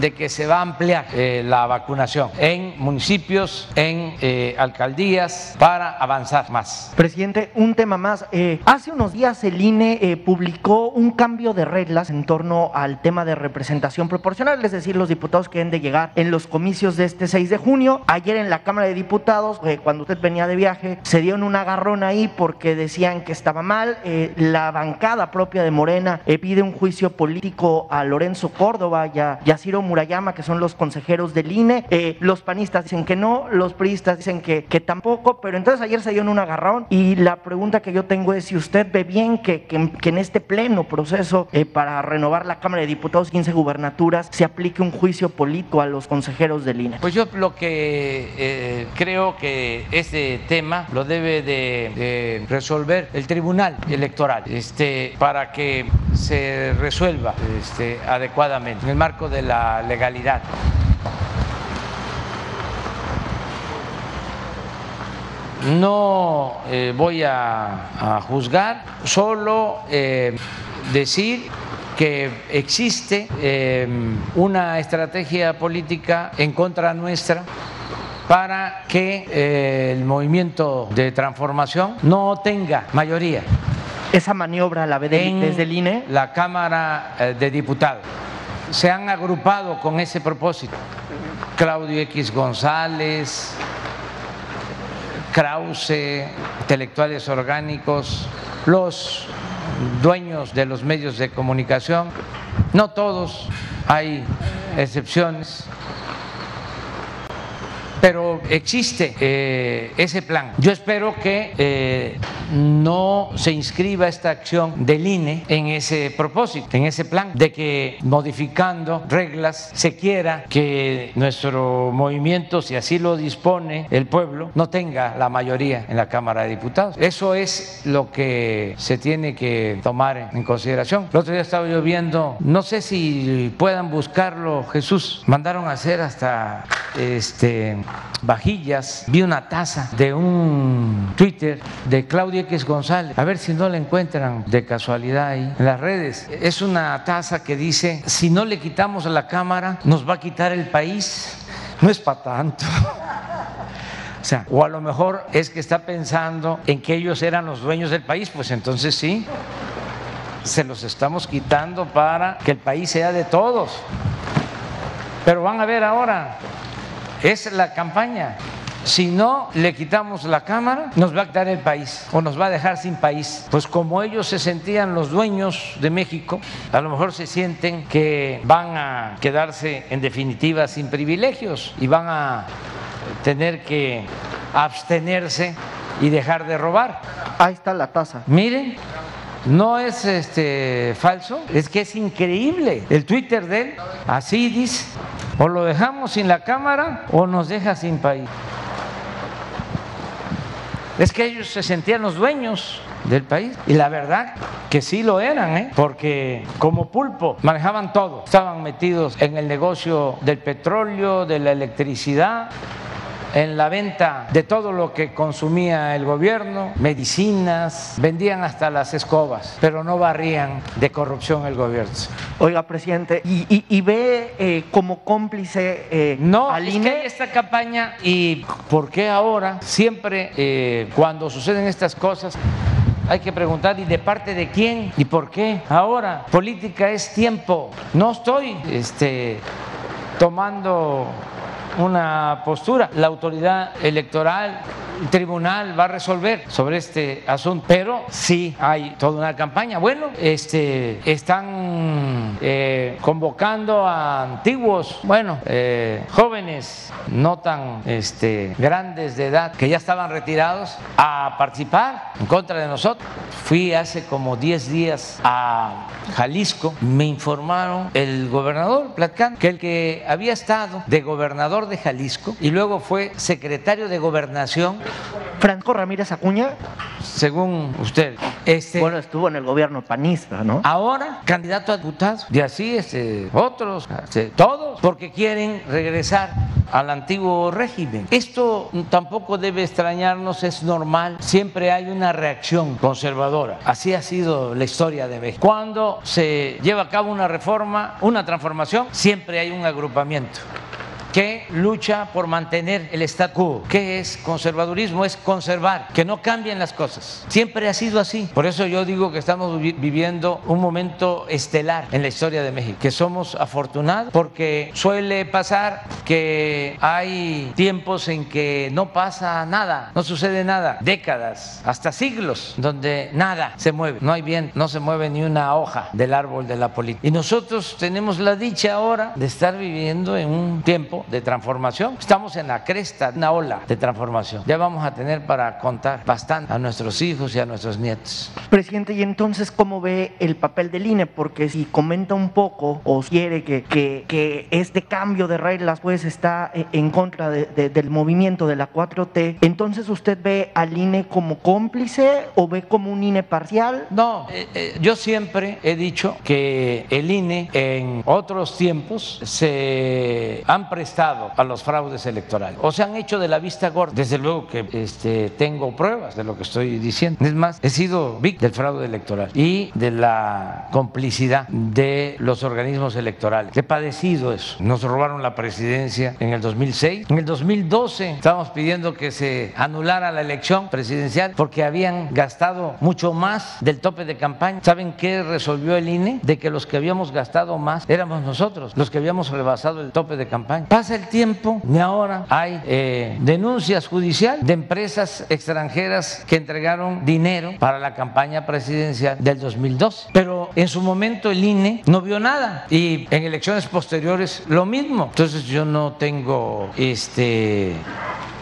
de que se va a ampliar eh, la vacunación en municipios, en eh, alcaldías, para avanzar más. Presidente, un tema más. Eh, hace unos días el INE publicó un cambio de reglas en torno al tema de representación proporcional, es decir, los diputados que deben de llegar en los comicios de este 6 de junio. Ayer en la Cámara de Diputados, cuando usted venía de viaje, se dio un agarrón ahí porque decían que estaba mal. la bancada propia de Morena pide un juicio político a Lorenzo Córdoba y a, Murayama, que son los consejeros del INE. Eh, los panistas dicen que no, los priistas dicen que, que tampoco, pero entonces ayer se dio en un agarrón y la pregunta que yo tengo es si usted ve bien que, que, en este pleno proceso eh, para renovar la Cámara de Diputados 15 gubernaturas se aplique un juicio político a los consejeros del INE. Pues yo lo que eh, creo que este tema lo debe de, resolver el Tribunal Electoral este, para que se resuelva este, adecuadamente en el marco de la legalidad. No eh, voy a, juzgar, solo eh, decir que existe una estrategia política en contra nuestra para que el movimiento de transformación no tenga mayoría. Esa maniobra la ve desde el INE. La Cámara de Diputados se han agrupado con ese propósito. Claudio X González, Krause, intelectuales orgánicos, los dueños de los medios de comunicación, no todos, hay excepciones, pero existe eh, ese plan. Yo espero que eh, no se inscriba esta acción del INE en ese propósito, en ese plan, de que modificando reglas se quiera que nuestro movimiento, si así lo dispone el pueblo, no tenga la mayoría en la Cámara de Diputados. Eso es lo que se tiene que tomar en consideración. El otro día estaba yo viendo, no sé si puedan buscarlo, Jesús, mandaron a hacer hasta este vajillas, vi una taza de un Twitter de Claudia X González, a ver si no la encuentran de casualidad ahí en las redes. Es una taza que dice, si no le quitamos la cámara, nos va a quitar el país. No es para tanto. <laughs> O sea, o a lo mejor es que está pensando en que ellos eran los dueños del país, pues entonces sí, se los estamos quitando para que el país sea de todos. Pero van a ver ahora, es la campaña. Si no le quitamos la Cámara, nos va a quitar el país o nos va a dejar sin país. Pues como ellos se sentían los dueños de México, a lo mejor se sienten que van a quedarse en definitiva sin privilegios y van a tener que abstenerse y dejar de robar. Ahí está la tasa. Miren, no es este falso, es que es increíble. El Twitter de él, así dice, o lo dejamos sin la cámara o nos deja sin país. Es que ellos se sentían los dueños del país. Y la verdad que sí lo eran, ¿eh? porque como pulpo manejaban todo. Estaban metidos en el negocio del petróleo, de la electricidad, en la venta de todo lo que consumía el gobierno, medicinas, vendían hasta las escobas, pero no barrían de corrupción el gobierno. Oiga, presidente, ¿y, ve eh, como cómplice eh, no, al INE? esta campaña y por qué ahora, siempre eh, cuando suceden estas cosas, hay que preguntar y de parte de quién y por qué. Ahora, política es tiempo. No estoy este, tomando una postura. La autoridad electoral, el tribunal va a resolver sobre este asunto, pero sí hay toda una campaña. Bueno, este, están eh, convocando a antiguos, bueno, eh, jóvenes no tan este, grandes de edad que ya estaban retirados a participar en contra de nosotros. Fui hace como 10 días a Jalisco, me informaron el gobernador Platcán que el que había estado de gobernador de Jalisco y luego fue secretario de Gobernación. Franco Ramírez Acuña. Según usted. Este, bueno, estuvo en el gobierno panista, ¿no? Ahora, candidato a diputado. Y así, este, otros, este, todos, porque quieren regresar al antiguo régimen. Esto tampoco debe extrañarnos, es normal. Siempre hay una reacción conservadora. Así ha sido la historia de México. Cuando se lleva a cabo una reforma, una transformación, siempre hay un agrupamiento que lucha por mantener el statu quo. ¿Qué es conservadurismo? Es conservar, que no cambien las cosas. Siempre ha sido así. Por eso yo digo que estamos viviendo un momento estelar en la historia de México, que somos afortunados porque suele pasar que hay tiempos en que no pasa nada, no sucede nada, décadas, hasta siglos, donde nada se mueve, no hay bien, no se mueve ni una hoja del árbol de la política. Y nosotros tenemos la dicha ahora de estar viviendo en un tiempo de transformación. Estamos en la cresta de una ola de transformación. Ya vamos a tener para contar bastante a nuestros hijos y a nuestros nietos. Presidente, ¿y entonces cómo ve el papel del INE? Porque si comenta un poco o quiere que, que, este cambio de reglas pues está en contra del movimiento de la 4T, entonces usted ve al INE como cómplice o ve como un INE parcial? No, eh, eh, yo siempre he dicho que el INE en otros tiempos se han prestado a los fraudes electorales o se han hecho de la vista gorda. Desde luego que este, tengo pruebas de lo que estoy diciendo. Es más, he sido víctima del fraude electoral y de la complicidad de los organismos electorales. He padecido eso. Nos robaron la presidencia en el 2006. En el 2012 estábamos pidiendo que se anulara la elección presidencial porque habían gastado mucho más del tope de campaña. ¿Saben qué resolvió el INE? De que los que habíamos gastado más éramos nosotros, los que habíamos rebasado el tope de campaña Pasa el tiempo y ahora hay eh, denuncias judiciales de empresas extranjeras que entregaron dinero para la campaña presidencial del 2012. Pero en su momento el INE no vio nada y en elecciones posteriores lo mismo. Entonces yo no tengo este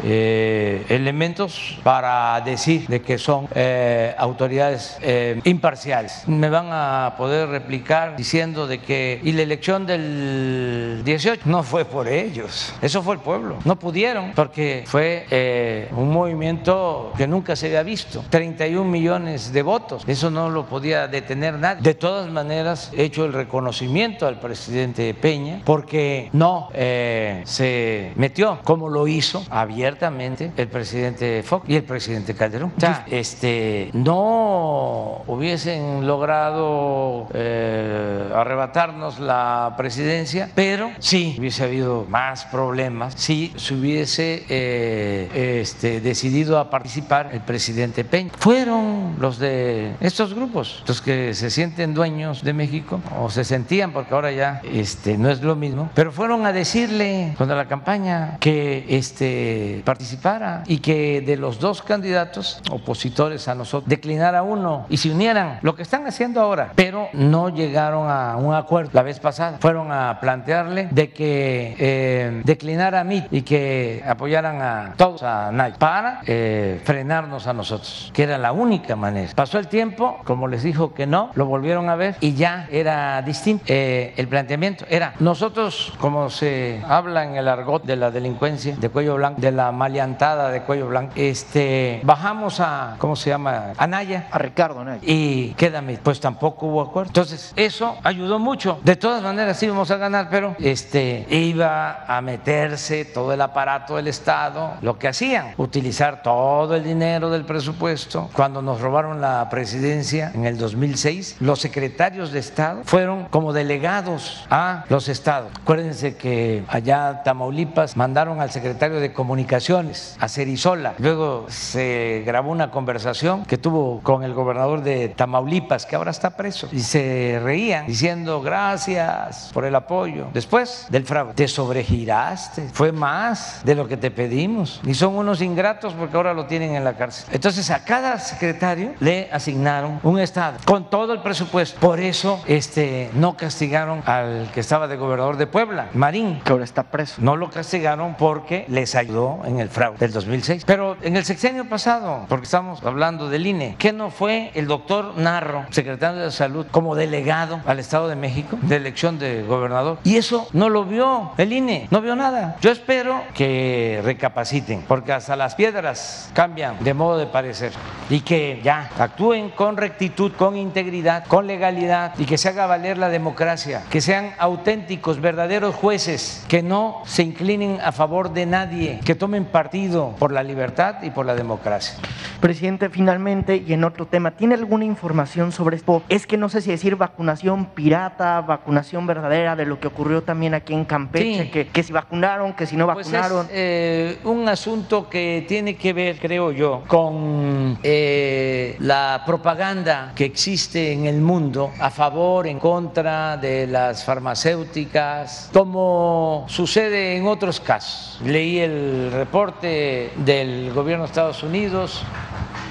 eh, elementos para decir de que son eh, autoridades eh, imparciales. Me van a poder replicar diciendo de que y la elección del 18 no fue por ellos, eso fue el pueblo. No pudieron porque fue un movimiento que nunca se había visto, 31 millones de votos, eso no lo podía detener nadie. De todas maneras, he hecho el reconocimiento al presidente Peña porque no se metió como lo hizo abiertamente el presidente Fox y el presidente Calderón. este, no hubiesen logrado eh, arrebatarnos la presidencia, pero sí hubiese habido más problemas si se hubiese eh, este, decidido a participar el presidente Peña. Fueron los de estos grupos, los que se sienten dueños de México, o se sentían, porque ahora ya este, no es lo mismo, pero fueron a decirle cuando la campaña que este, participara y que de los dos candidatos opositores a nosotros declinara uno y se unieran, lo que están haciendo ahora, pero no llegaron a un acuerdo la vez pasada. Fueron a plantearle de que eh, declinara a mí y que apoyaran a todos a Nay para eh, frenarnos a nosotros, que era la única manera. Pasó el tiempo, como les dijo que no, lo volvieron a ver y ya era distinto. Eh, el planteamiento era nosotros, como se habla en el argot de la delincuencia de cuello blanco, de la maleantada de cuello blanco, este, bajamos a, ¿cómo se llama? Anaya. A Ricardo Anaya. Y quédame, pues tampoco hubo acuerdo. Entonces, eso ayudó mucho. De todas maneras, íbamos a ganar, pero este, iba a meterse todo el aparato del Estado, lo que hacían, utilizar todo el dinero del presupuesto. Cuando nos robaron la presidencia en el 2006, los secretarios de Estado fueron como delegados a los estados. Acuérdense que allá Tamaulipas mandaron al secretario de Comunicaciones, a Cerizola. Luego se grabó una conversación que tuvo con el gobernador de Tamaulipas, que ahora está preso, y se reían diciendo gracias por el apoyo. Después del fraude, te sobregiraste, fue más de lo que te pedimos. Y son unos ingratos porque ahora lo tienen en la cárcel. Entonces a cada secretario le asignaron un estado con todo el presupuesto. Por eso este, no castigaron al que estaba de gobernador de Puebla, Marín. Que ahora está preso. No lo castigaron porque les ayudó en el fraude del 2006. Pero en el sexenio pasado, porque estamos hablando del INE, ¿qué no fue el doctor Narro, secretario de Salud, como delegado al Estado de México de elección de gobernador? Y eso no lo vio el INE, no vio nada. Yo espero que recapaciten, porque hasta las piedras cambian de modo de parecer y que ya actúen con rectitud, con integridad, con legalidad y que se haga valer la democracia, que sean auténticos, verdaderos jueces, que no se inclinen a favor de nadie, que tomen partido por la libertad y por la democracia. Presidente, finalmente, y en otro tema, ¿tiene alguna información sobre esto? Es que no sé si decir vacunación pirata, vacunación verdadera, de lo que ocurrió también aquí en Campeche, Sí. que, que si vacunaron, que si no Pues vacunaron. es eh, un asunto que tiene que ver, creo yo, con eh, la propaganda que existe en el mundo a favor, en contra de las farmacéuticas, como sucede en otros casos. Leí el reporte del gobierno de Estados Unidos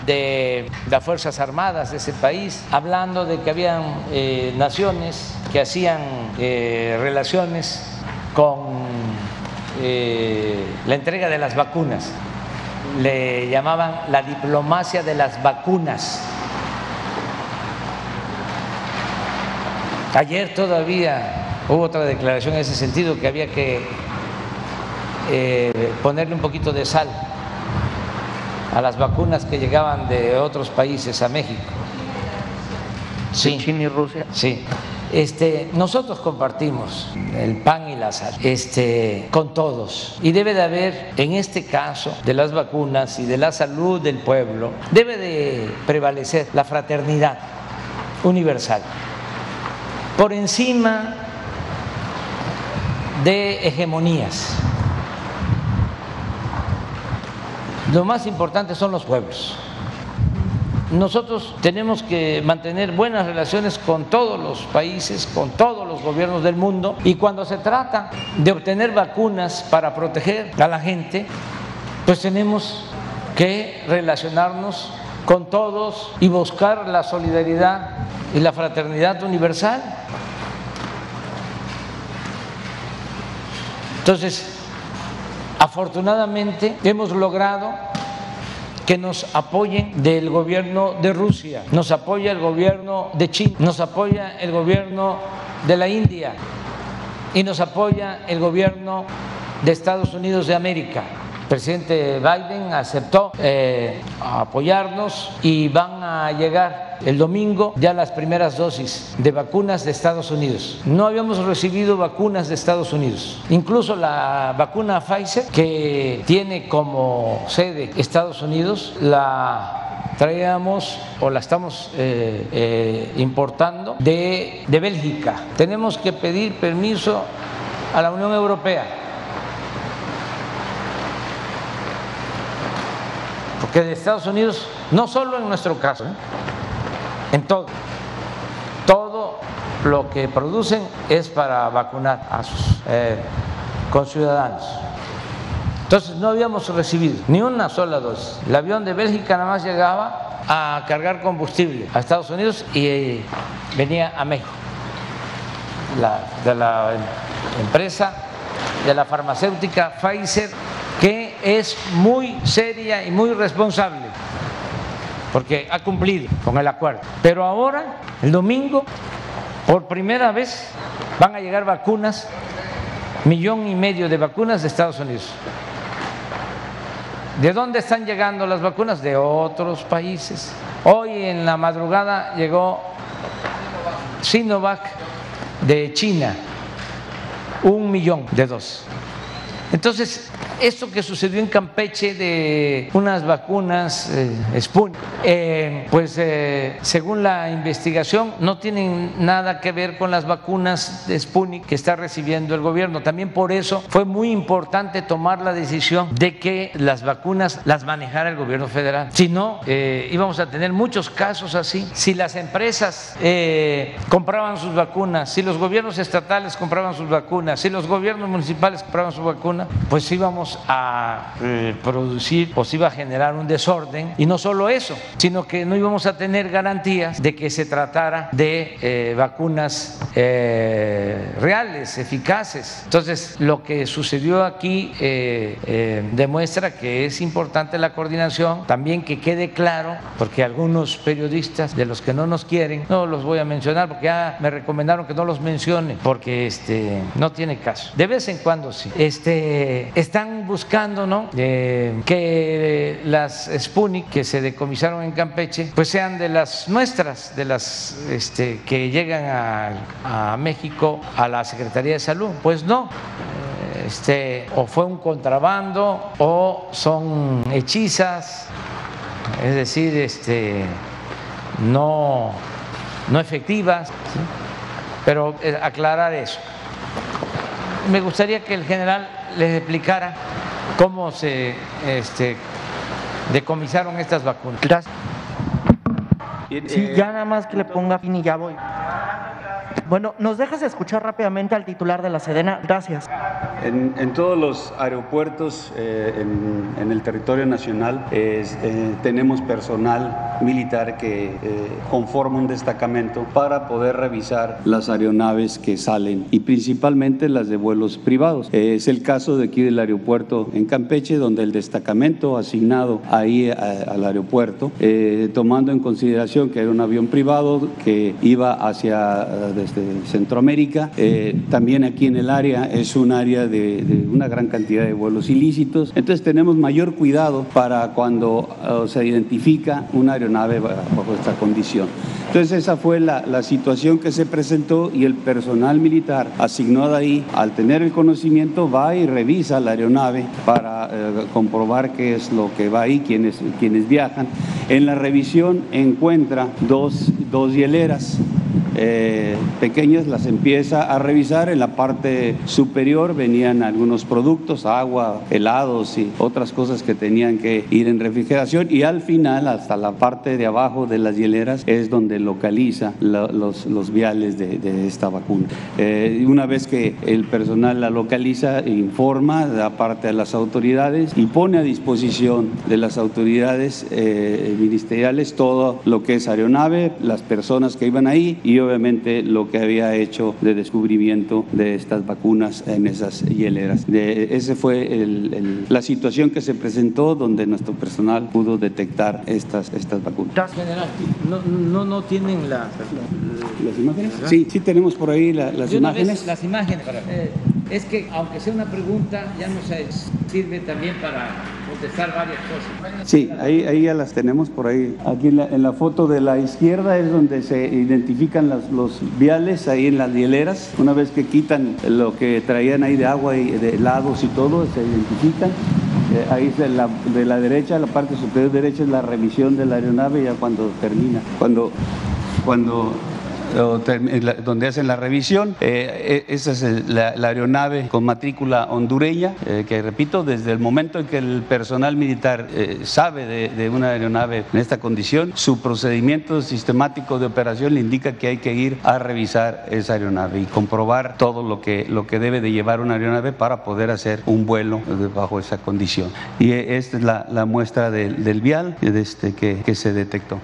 de las Fuerzas Armadas de ese país, hablando de que habían eh, naciones que hacían eh, relaciones con eh, la entrega de las vacunas. Le llamaban la diplomacia de las vacunas. Ayer todavía hubo otra declaración en ese sentido que había que eh, ponerle un poquito de sal a las vacunas que llegaban de otros países a México. Sí. China y Rusia. Sí. Este, nosotros compartimos el pan y la sal este, con todos y debe de haber, en este caso de las vacunas y de la salud del pueblo, debe de prevalecer la fraternidad universal por encima de hegemonías. Lo más importante son los pueblos. Nosotros tenemos que mantener buenas relaciones con todos los países, con todos los gobiernos del mundo y cuando se trata de obtener vacunas para proteger a la gente, pues tenemos que relacionarnos con todos y buscar la solidaridad y la fraternidad universal. Entonces, afortunadamente hemos logrado que nos apoyen del gobierno de Rusia, nos apoya el gobierno de China, nos apoya el gobierno de la India y nos apoya el gobierno de Estados Unidos de América. Presidente Biden aceptó eh, apoyarnos y van a llegar el domingo ya las primeras dosis de vacunas de Estados Unidos. No habíamos recibido vacunas de Estados Unidos. Incluso la vacuna Pfizer, que tiene como sede Estados Unidos, la traíamos o la estamos eh, eh, importando de, de Bélgica. Tenemos que pedir permiso a la Unión Europea. Porque de Estados Unidos, no solo en nuestro caso, ¿eh? en todo, todo lo que producen es para vacunar a sus eh, conciudadanos. Entonces no habíamos recibido ni una sola dosis. El avión de Bélgica nada más llegaba a cargar combustible a Estados Unidos y eh, venía a México. De la empresa, de la farmacéutica Pfizer, que es muy seria y muy responsable, porque ha cumplido con el acuerdo. Pero ahora, el domingo, por primera vez, van a llegar vacunas, millón y medio de vacunas de Estados Unidos. ¿De dónde están llegando las vacunas? De otros países. Hoy en la madrugada llegó Sinovac de China, un millón de dos. Entonces, esto que sucedió en Campeche de unas vacunas eh, eh, pues eh, según la investigación no tienen nada que ver con las vacunas de Sputnik que está recibiendo el gobierno. También por eso fue muy importante tomar la decisión de que las vacunas las manejara el gobierno federal. Si no, íbamos a tener muchos casos así. Si las empresas compraban sus vacunas, si los gobiernos estatales compraban sus vacunas, si los gobiernos municipales compraban sus vacunas, pues íbamos a eh, producir o se iba a generar un desorden. Y no solo eso, sino que no íbamos a tener garantías de que se tratara de eh, vacunas eh, reales, eficaces. Entonces, lo que sucedió aquí demuestra que es importante la coordinación, también que quede claro, porque algunos periodistas de los que no nos quieren, no los voy a mencionar porque ya me recomendaron que no los mencione, porque este, no tiene caso. De vez en cuando sí. Este, están buscando ¿no? Eh, que las Sputnik que se decomisaron en Campeche pues sean de las nuestras, de las este, que llegan a, a México a la Secretaría de Salud. Pues no. Este, o fue un contrabando o son hechizas, es decir, este, no, no efectivas, pero eh, aclarar eso. Me gustaría que el general les explicara cómo se este, decomisaron estas vacunas. Sí, eh, ya nada más que le ponga fin y ya voy. Bueno, ¿nos dejas escuchar rápidamente al titular de la Sedena? Gracias. En, todos los aeropuertos eh, en, el territorio nacional eh, tenemos personal militar que conforma un destacamento para poder revisar las aeronaves que salen y principalmente las de vuelos privados. es el caso de aquí del aeropuerto en Campeche, donde el destacamento asignado ahí al aeropuerto, tomando en consideración que era un avión privado que iba hacia desde Centroamérica. Eh, también aquí en el área es un área de, una gran cantidad de vuelos ilícitos. Entonces tenemos mayor cuidado para cuando eh, se identifica una aeronave bajo esta condición. Entonces esa fue la, situación que se presentó y el personal militar asignado ahí, al tener el conocimiento, va y revisa la aeronave para eh, comprobar qué es lo que va ahí, quienes, quienes viajan. En la revisión encuentra dos, dos hieleras eh, pequeñas, las empieza a revisar. En la parte superior venían algunos productos, agua, helados y otras cosas que tenían que ir en refrigeración. Y al final, hasta la parte de abajo de las hieleras, es donde localiza los, los, viales de, esta vacuna. Eh, una vez que el personal la localiza, informa, da parte a las autoridades y pone a disposición de las autoridades eh, ministeriales todo lo que es aeronave, las personas que iban ahí y obviamente lo que había hecho de descubrimiento de estas vacunas en esas hieleras. De, ese fue la situación que se presentó donde nuestro personal pudo detectar estas, estas vacunas. no, no, no tienen las imágenes. Sí, sí tenemos por ahí las imágenes. Las imágenes. Eh, es que aunque sea una pregunta, ya nos sirve también para contestar varias cosas. Sí, ahí, ahí ya las tenemos por ahí. Aquí en la, foto de la izquierda es donde se identifican los viales, ahí en las hieleras. Una vez que quitan lo que traían ahí de agua y de helados y todo, se identifican. Eh, ahí de la, de la derecha, la parte superior derecha es la revisión de la aeronave ya cuando termina. Cuando, cuando donde hacen la revisión. Eh, e, esa es la, aeronave con matrícula hondureña, eh, que repito, desde el momento en que el personal militar eh, sabe de, una aeronave en esta condición, su procedimiento sistemático de operación le indica que hay que ir a revisar esa aeronave y comprobar todo lo que, lo que debe de llevar una aeronave para poder hacer un vuelo bajo esa condición. Y esta es la, muestra del, vial este, que, que se detectó.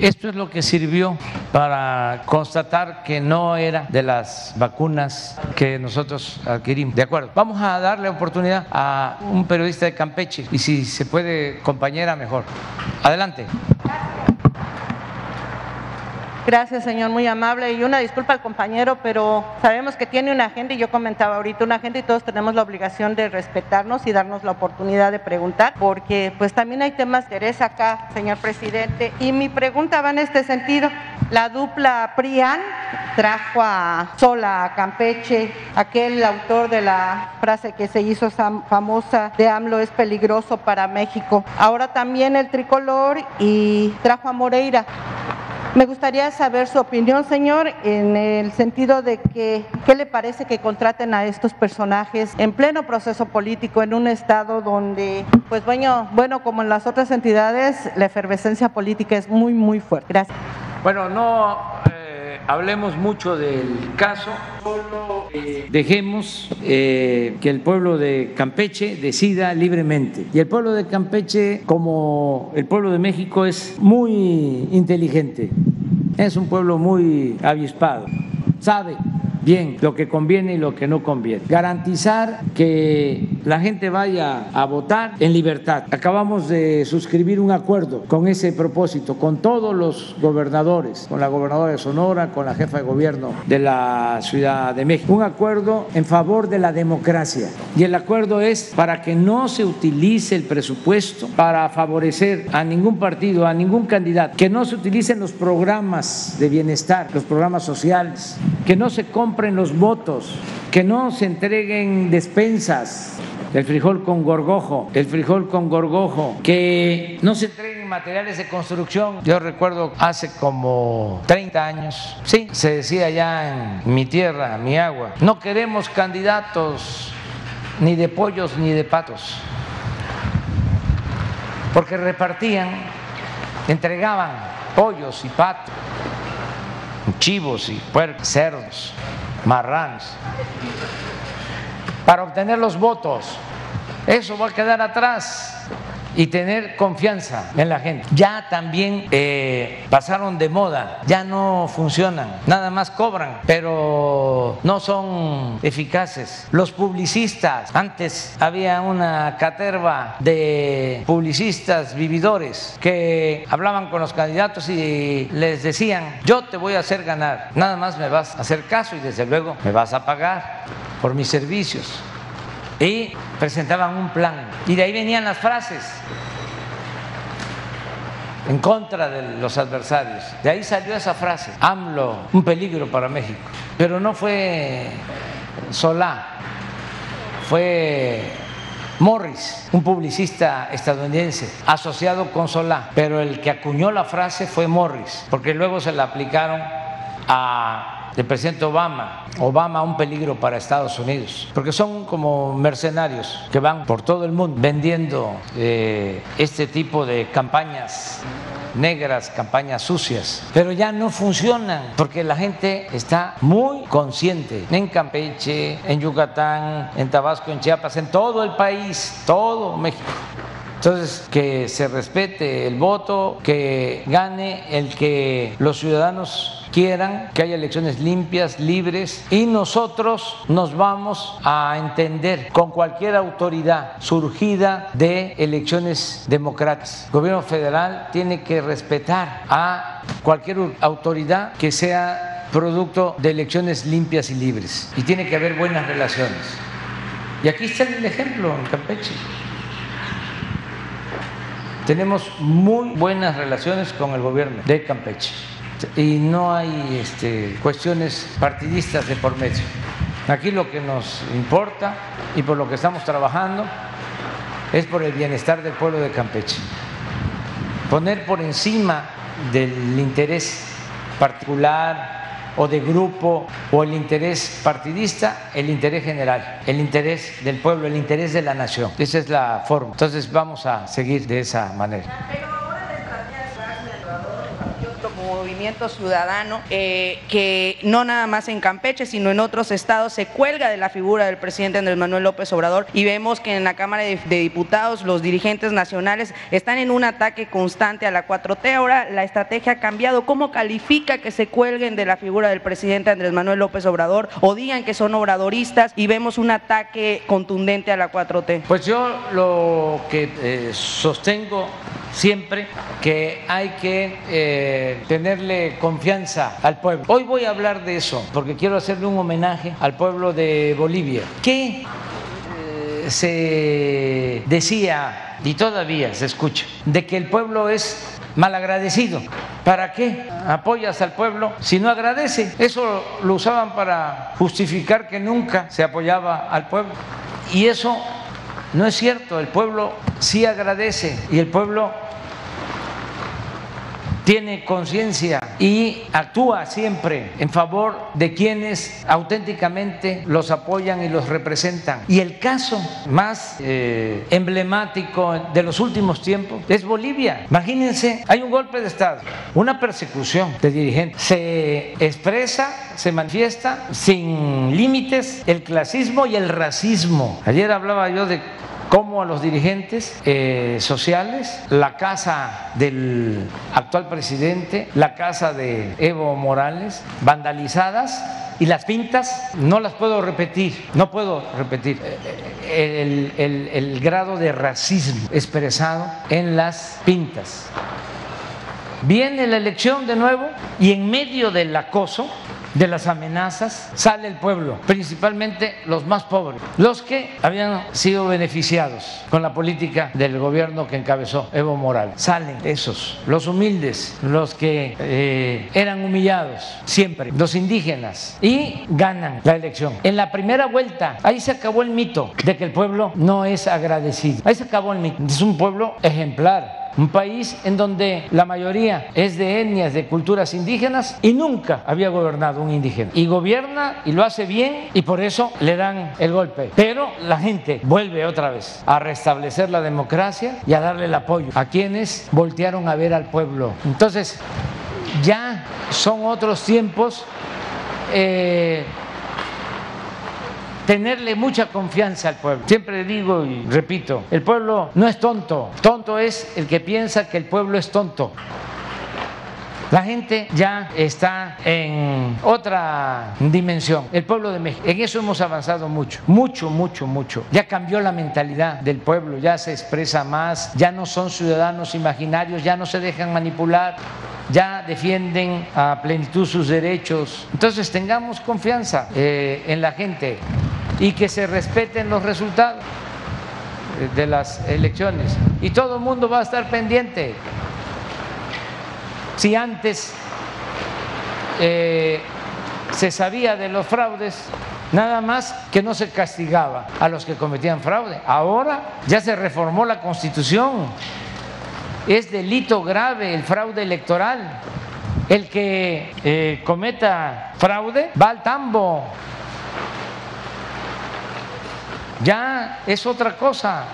Esto es lo que sirvió para constatar que no era de las vacunas que nosotros adquirimos. De acuerdo. Vamos a darle oportunidad a un periodista de Campeche y si se puede, compañera, mejor. Adelante. Señor, muy amable. Y una disculpa al compañero, pero sabemos que tiene una agenda y yo comentaba ahorita una agenda y todos tenemos la obligación de respetarnos y darnos la oportunidad de preguntar, porque pues también hay temas de interés acá, señor presidente. Y mi pregunta va en este sentido. La dupla PRIAN trajo a Sola, a Campeche, aquel autor de la frase que se hizo famosa de AMLO es peligroso para México. Ahora también el tricolor y trajo a Moreira. Me gustaría saber su opinión, señor, en el sentido de que, ¿qué le parece que contraten a estos personajes en pleno proceso político en un estado donde, pues bueno, bueno como en las otras entidades, la efervescencia política es muy, muy fuerte? Gracias. Bueno, no eh, hablemos mucho del caso, solo eh, dejemos eh, que el pueblo de Campeche decida libremente. Y el pueblo de Campeche, como el pueblo de México, es muy inteligente, es un pueblo muy avispado, sabe bien lo que conviene y lo que no conviene. Garantizar que la gente vaya a votar en libertad. Acabamos de suscribir un acuerdo con ese propósito, con todos los gobernadores, con la gobernadora de Sonora, con la jefa de gobierno de la Ciudad de México. Un acuerdo en favor de la democracia. Y el acuerdo es para que no se utilice el presupuesto para favorecer a ningún partido, a ningún candidato, que no se utilicen los programas de bienestar, los programas sociales, que no se compren los votos, que no se entreguen despensas, el frijol con gorgojo, el frijol con gorgojo, que no se entreguen materiales de construcción. Yo recuerdo hace como 30 años, sí, se decía ya en mi tierra, mi agua, no queremos candidatos ni de pollos ni de patos, porque repartían, entregaban pollos y patos, chivos y puercos, cerdos, marranos para obtener los votos. Eso va a quedar atrás y tener confianza en la gente. Ya también eh, pasaron de moda, ya no funcionan, nada más cobran, pero no son eficaces. Los publicistas, antes había una caterva de publicistas vividores que hablaban con los candidatos y les decían, yo te voy a hacer ganar, nada más me vas a hacer caso y desde luego me vas a pagar por mis servicios y presentaban un plan. Y de ahí venían las frases en contra de los adversarios. De ahí salió esa frase, AMLO, un peligro para México. Pero no fue Solá, fue Morris, un publicista estadounidense asociado con Solá, pero el que acuñó la frase fue Morris, porque luego se la aplicaron a del presidente Obama, Obama un peligro para Estados Unidos, porque son como mercenarios que van por todo el mundo vendiendo eh, este tipo de campañas negras, campañas sucias, pero ya no funcionan porque la gente está muy consciente en Campeche, en Yucatán, en Tabasco, en Chiapas, en todo el país, todo México. Entonces, que se respete el voto, que gane el que los ciudadanos quieran que haya elecciones limpias, libres y nosotros nos vamos a entender con cualquier autoridad surgida de elecciones democráticas. El gobierno federal tiene que respetar a cualquier autoridad que sea producto de elecciones limpias y libres y tiene que haber buenas relaciones. Y aquí está el ejemplo en Campeche. Tenemos muy buenas relaciones con el gobierno de Campeche y no hay este, cuestiones partidistas de por medio. Aquí lo que nos importa y por lo que estamos trabajando es por el bienestar del pueblo de Campeche. Poner por encima del interés particular o de grupo o el interés partidista, el interés general, el interés del pueblo, el interés de la nación. Esa es la forma. Entonces vamos a seguir de esa manera ciudadano eh, que no nada más en Campeche, sino en otros estados se cuelga de la figura del presidente Andrés Manuel López Obrador y vemos que en la Cámara de, Diputados los dirigentes nacionales están en un ataque constante a la 4T. Ahora la estrategia ha cambiado. ¿Cómo califica que se cuelguen de la figura del presidente Andrés Manuel López Obrador o digan que son obradoristas y vemos un ataque contundente a la 4T? Pues yo lo que eh, sostengo siempre que hay que eh, confianza al pueblo. Hoy voy a hablar de eso porque quiero hacerle un homenaje al pueblo de Bolivia. ¿Qué eh, se decía y todavía se escucha de que el pueblo es malagradecido. ¿Para qué apoyas al pueblo si no agradece? Eso lo usaban para justificar que nunca se apoyaba al pueblo. Y eso no es cierto, el pueblo sí agradece y el pueblo tiene conciencia y actúa siempre en favor de quienes auténticamente los apoyan y los representan. Y el caso más eh, emblemático de los últimos tiempos es Bolivia. Imagínense, hay un golpe de Estado, una persecución de dirigentes. Se expresa, se manifiesta sin límites el clasismo y el racismo. Ayer hablaba yo de como a los dirigentes eh, sociales, la casa del actual presidente, la casa de Evo Morales, vandalizadas y las pintas no las puedo repetir, no puedo repetir eh, el, el grado de racismo expresado en las pintas. Viene la elección de nuevo y en medio del acoso de las amenazas sale el pueblo, principalmente los más pobres, los que habían sido beneficiados con la política del gobierno que encabezó Evo Morales. Salen esos, los humildes, los que eh, eran humillados siempre, los indígenas, y ganan la elección. En la primera vuelta, ahí se acabó el mito de que el pueblo no es agradecido. Ahí se acabó el mito. Es un pueblo ejemplar un país en donde la mayoría es de etnias, de culturas indígenas y nunca había gobernado un indígena. Y gobierna y lo hace bien y por eso le dan el golpe. Pero la gente vuelve otra vez a restablecer la democracia y a darle el apoyo a quienes voltearon a ver al pueblo. Entonces, ya son otros tiempos. Eh, tenerle mucha confianza al pueblo. Siempre digo y repito, el pueblo no es tonto, tonto es el que piensa que el pueblo es tonto. La gente ya está en otra dimensión. El pueblo de México. En eso hemos avanzado mucho, mucho, mucho, mucho. Ya cambió la mentalidad del pueblo, ya se expresa más, ya no son ciudadanos imaginarios, ya no se dejan manipular ya defienden a plenitud sus derechos. Entonces tengamos confianza eh, en la gente y que se respeten los resultados eh, de las elecciones. Y todo el mundo va a estar pendiente. Si antes eh, se sabía de los fraudes, nada más que no se castigaba a los que cometían fraude. Ahora ya se reformó la constitución. Es delito grave el fraude electoral. El que eh, cometa fraude va al tambo ya es otra cosa.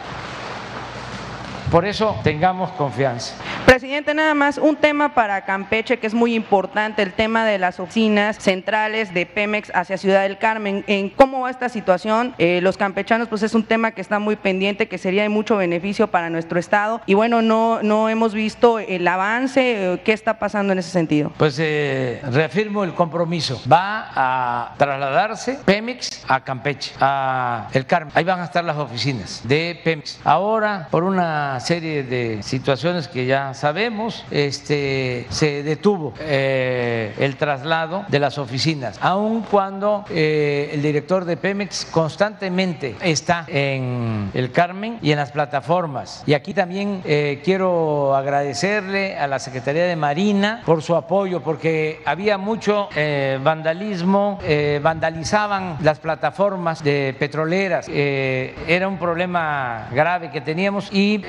Por eso tengamos confianza. Presidente, nada más un tema para Campeche que es muy importante, el tema de las oficinas centrales de Pemex hacia Ciudad del Carmen. ¿En cómo va esta situación? Eh, los campechanos, pues es un tema que está muy pendiente, que sería de mucho beneficio para nuestro estado. Y bueno, no, no hemos visto el avance. Eh, ¿Qué está pasando en ese sentido? Pues eh, reafirmo el compromiso. Va a trasladarse Pemex a Campeche, a El Carmen. Ahí van a estar las oficinas de Pemex. Ahora, por una serie de situaciones que ya sabemos, este, se detuvo eh, el traslado de las oficinas, aun cuando eh, el director de Pemex constantemente está en el Carmen y en las plataformas. Y aquí también eh, quiero agradecerle a la Secretaría de Marina por su apoyo, porque había mucho vandalismo, vandalizaban las plataformas de petroleras, era un problema grave que teníamos y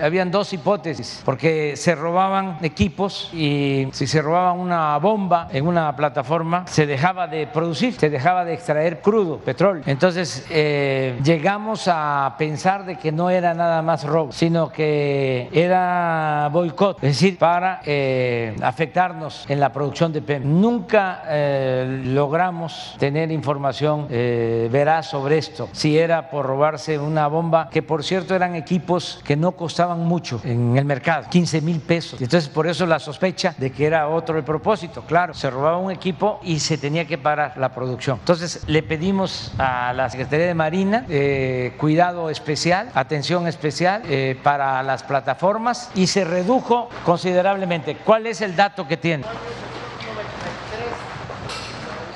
habían dos hipótesis, porque que se robaban equipos y si se robaban una bomba en una plataforma, se dejaba de producir, se dejaba de extraer crudo, petróleo. Entonces eh, llegamos a pensar de que no era nada más robo, sino que era boicot, es decir, para eh, afectarnos en la producción de PEM. Nunca eh, logramos tener información veraz sobre esto, si era por robarse una bomba, que por cierto eran equipos que costaban mucho en el mercado, 15 mil pesos. Entonces, por eso la sospecha de que era otro el propósito. Claro, se robaba un equipo y se tenía que parar la producción. Entonces, le pedimos a la Secretaría de Marina eh, cuidado especial, atención especial eh, para las plataformas y se redujo considerablemente. ¿Cuál es el dato que tiene?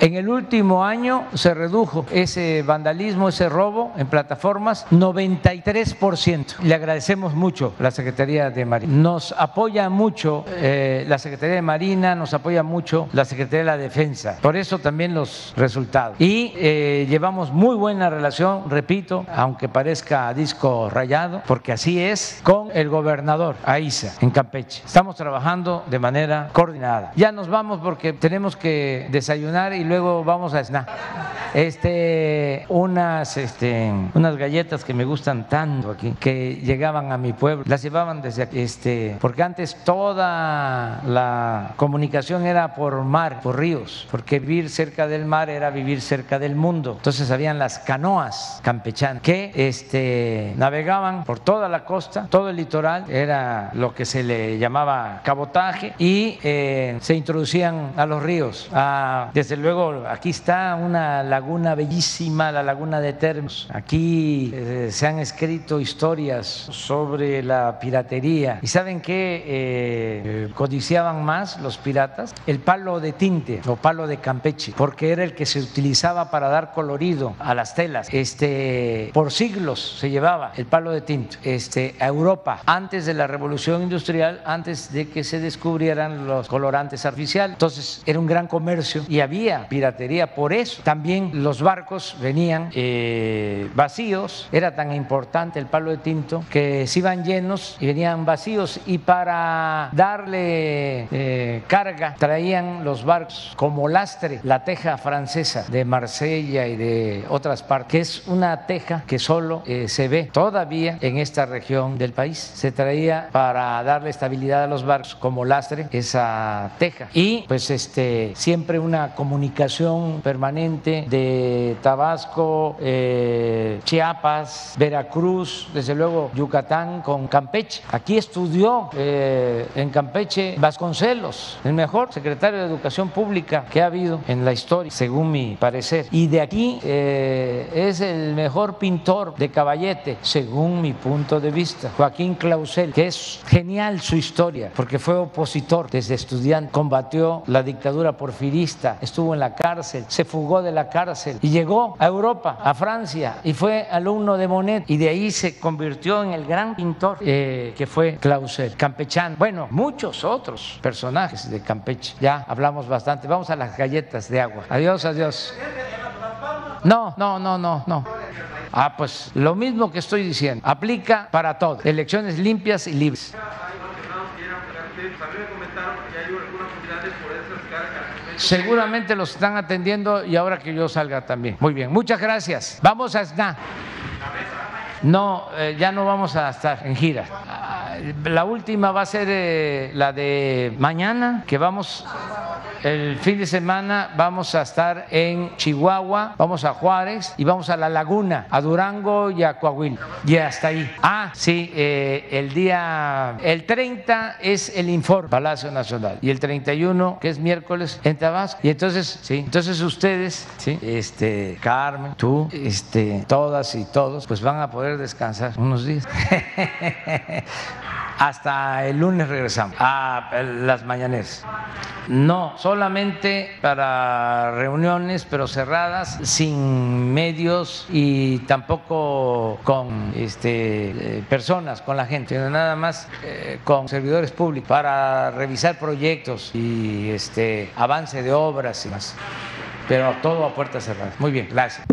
En el último año se redujo ese vandalismo, ese robo en plataformas 93%. Le agradecemos mucho la Secretaría de Marina. Nos apoya mucho eh, la Secretaría de Marina, nos apoya mucho la Secretaría de la Defensa. Por eso también los resultados. Y eh, llevamos muy buena relación, repito, aunque parezca disco rayado, porque así es, con el gobernador Aiza en Campeche. Estamos trabajando de manera coordinada. Ya nos vamos porque tenemos que desayunar y luego vamos a esnar. Este, unas, este, unas galletas que me gustan tanto aquí, que llegaban a mi pueblo, las llevaban desde aquí, este, porque antes toda la comunicación era por mar, por ríos, porque vivir cerca del mar era vivir cerca del mundo. Entonces habían las canoas campechanas que este, navegaban por toda la costa, todo el litoral, era lo que se le llamaba cabotaje, y eh, se introducían a los ríos, a, desde luego aquí está una laguna bellísima, la laguna de Termos. Aquí eh, se han escrito historias sobre la piratería. ¿Y saben qué eh, codiciaban más los piratas? El palo de tinte o palo de Campeche, porque era el que se utilizaba para dar colorido a las telas. Este, por siglos se llevaba el palo de tinte este, a Europa, antes de la revolución industrial, antes de que se descubrieran los colorantes artificiales. Entonces era un gran comercio y había piratería. Por eso también los barcos venían eh, vacíos, era tan importante el palo de tinto que se iban llenos y venían vacíos y para darle eh, carga traían los barcos como lastre la teja francesa de Marsella y de otras partes, que es una teja que solo eh, se ve todavía en esta región del país. Se traía para darle estabilidad a los barcos como lastre esa teja y pues este siempre una comunicación permanente de Tabasco, eh, Chiapas, Veracruz, desde luego Yucatán con Campeche. Aquí estudió eh, en Campeche Vasconcelos, el mejor secretario de Educación Pública que ha habido en la historia, según mi parecer. Y de aquí eh, es el mejor pintor de caballete, según mi punto de vista, Joaquín Clausel, que es genial su historia, porque fue opositor desde estudiante, combatió la dictadura porfirista, estuvo en la cárcel, se fugó de la cárcel y llegó a Europa, a Francia, y fue alumno de Monet y de ahí se convirtió en el gran pintor eh, que fue Clausel, campechano. Bueno, muchos otros personajes de Campeche. Ya hablamos bastante. Vamos a las galletas de agua. Adiós, adiós. No, no, no, no, no. Ah, pues lo mismo que estoy diciendo. Aplica para todo. Elecciones limpias y libres. Seguramente los están atendiendo y ahora que yo salga también. Muy bien, muchas gracias. Vamos a estar. No, eh, ya no vamos a estar en gira. Ah, la última va a ser eh, la de mañana, que vamos el fin de semana vamos a estar en Chihuahua, vamos a Juárez y vamos a La Laguna, a Durango y a Coahuila. Y hasta ahí. Ah, sí, eh, el día, el 30 es el informe, Palacio Nacional. Y el 31, que es miércoles, en Tabasco. Y entonces, sí, entonces ustedes, sí, este, Carmen, tú, este, todas y todos, pues van a poder descansar unos días. <laughs> Hasta el lunes regresamos a las mañaneras. No, solamente para reuniones, pero cerradas, sin medios y tampoco con este, eh, personas, con la gente, nada más eh, con servidores públicos para revisar proyectos y este avance de obras y más. Pero todo a puertas cerradas. Muy bien, gracias.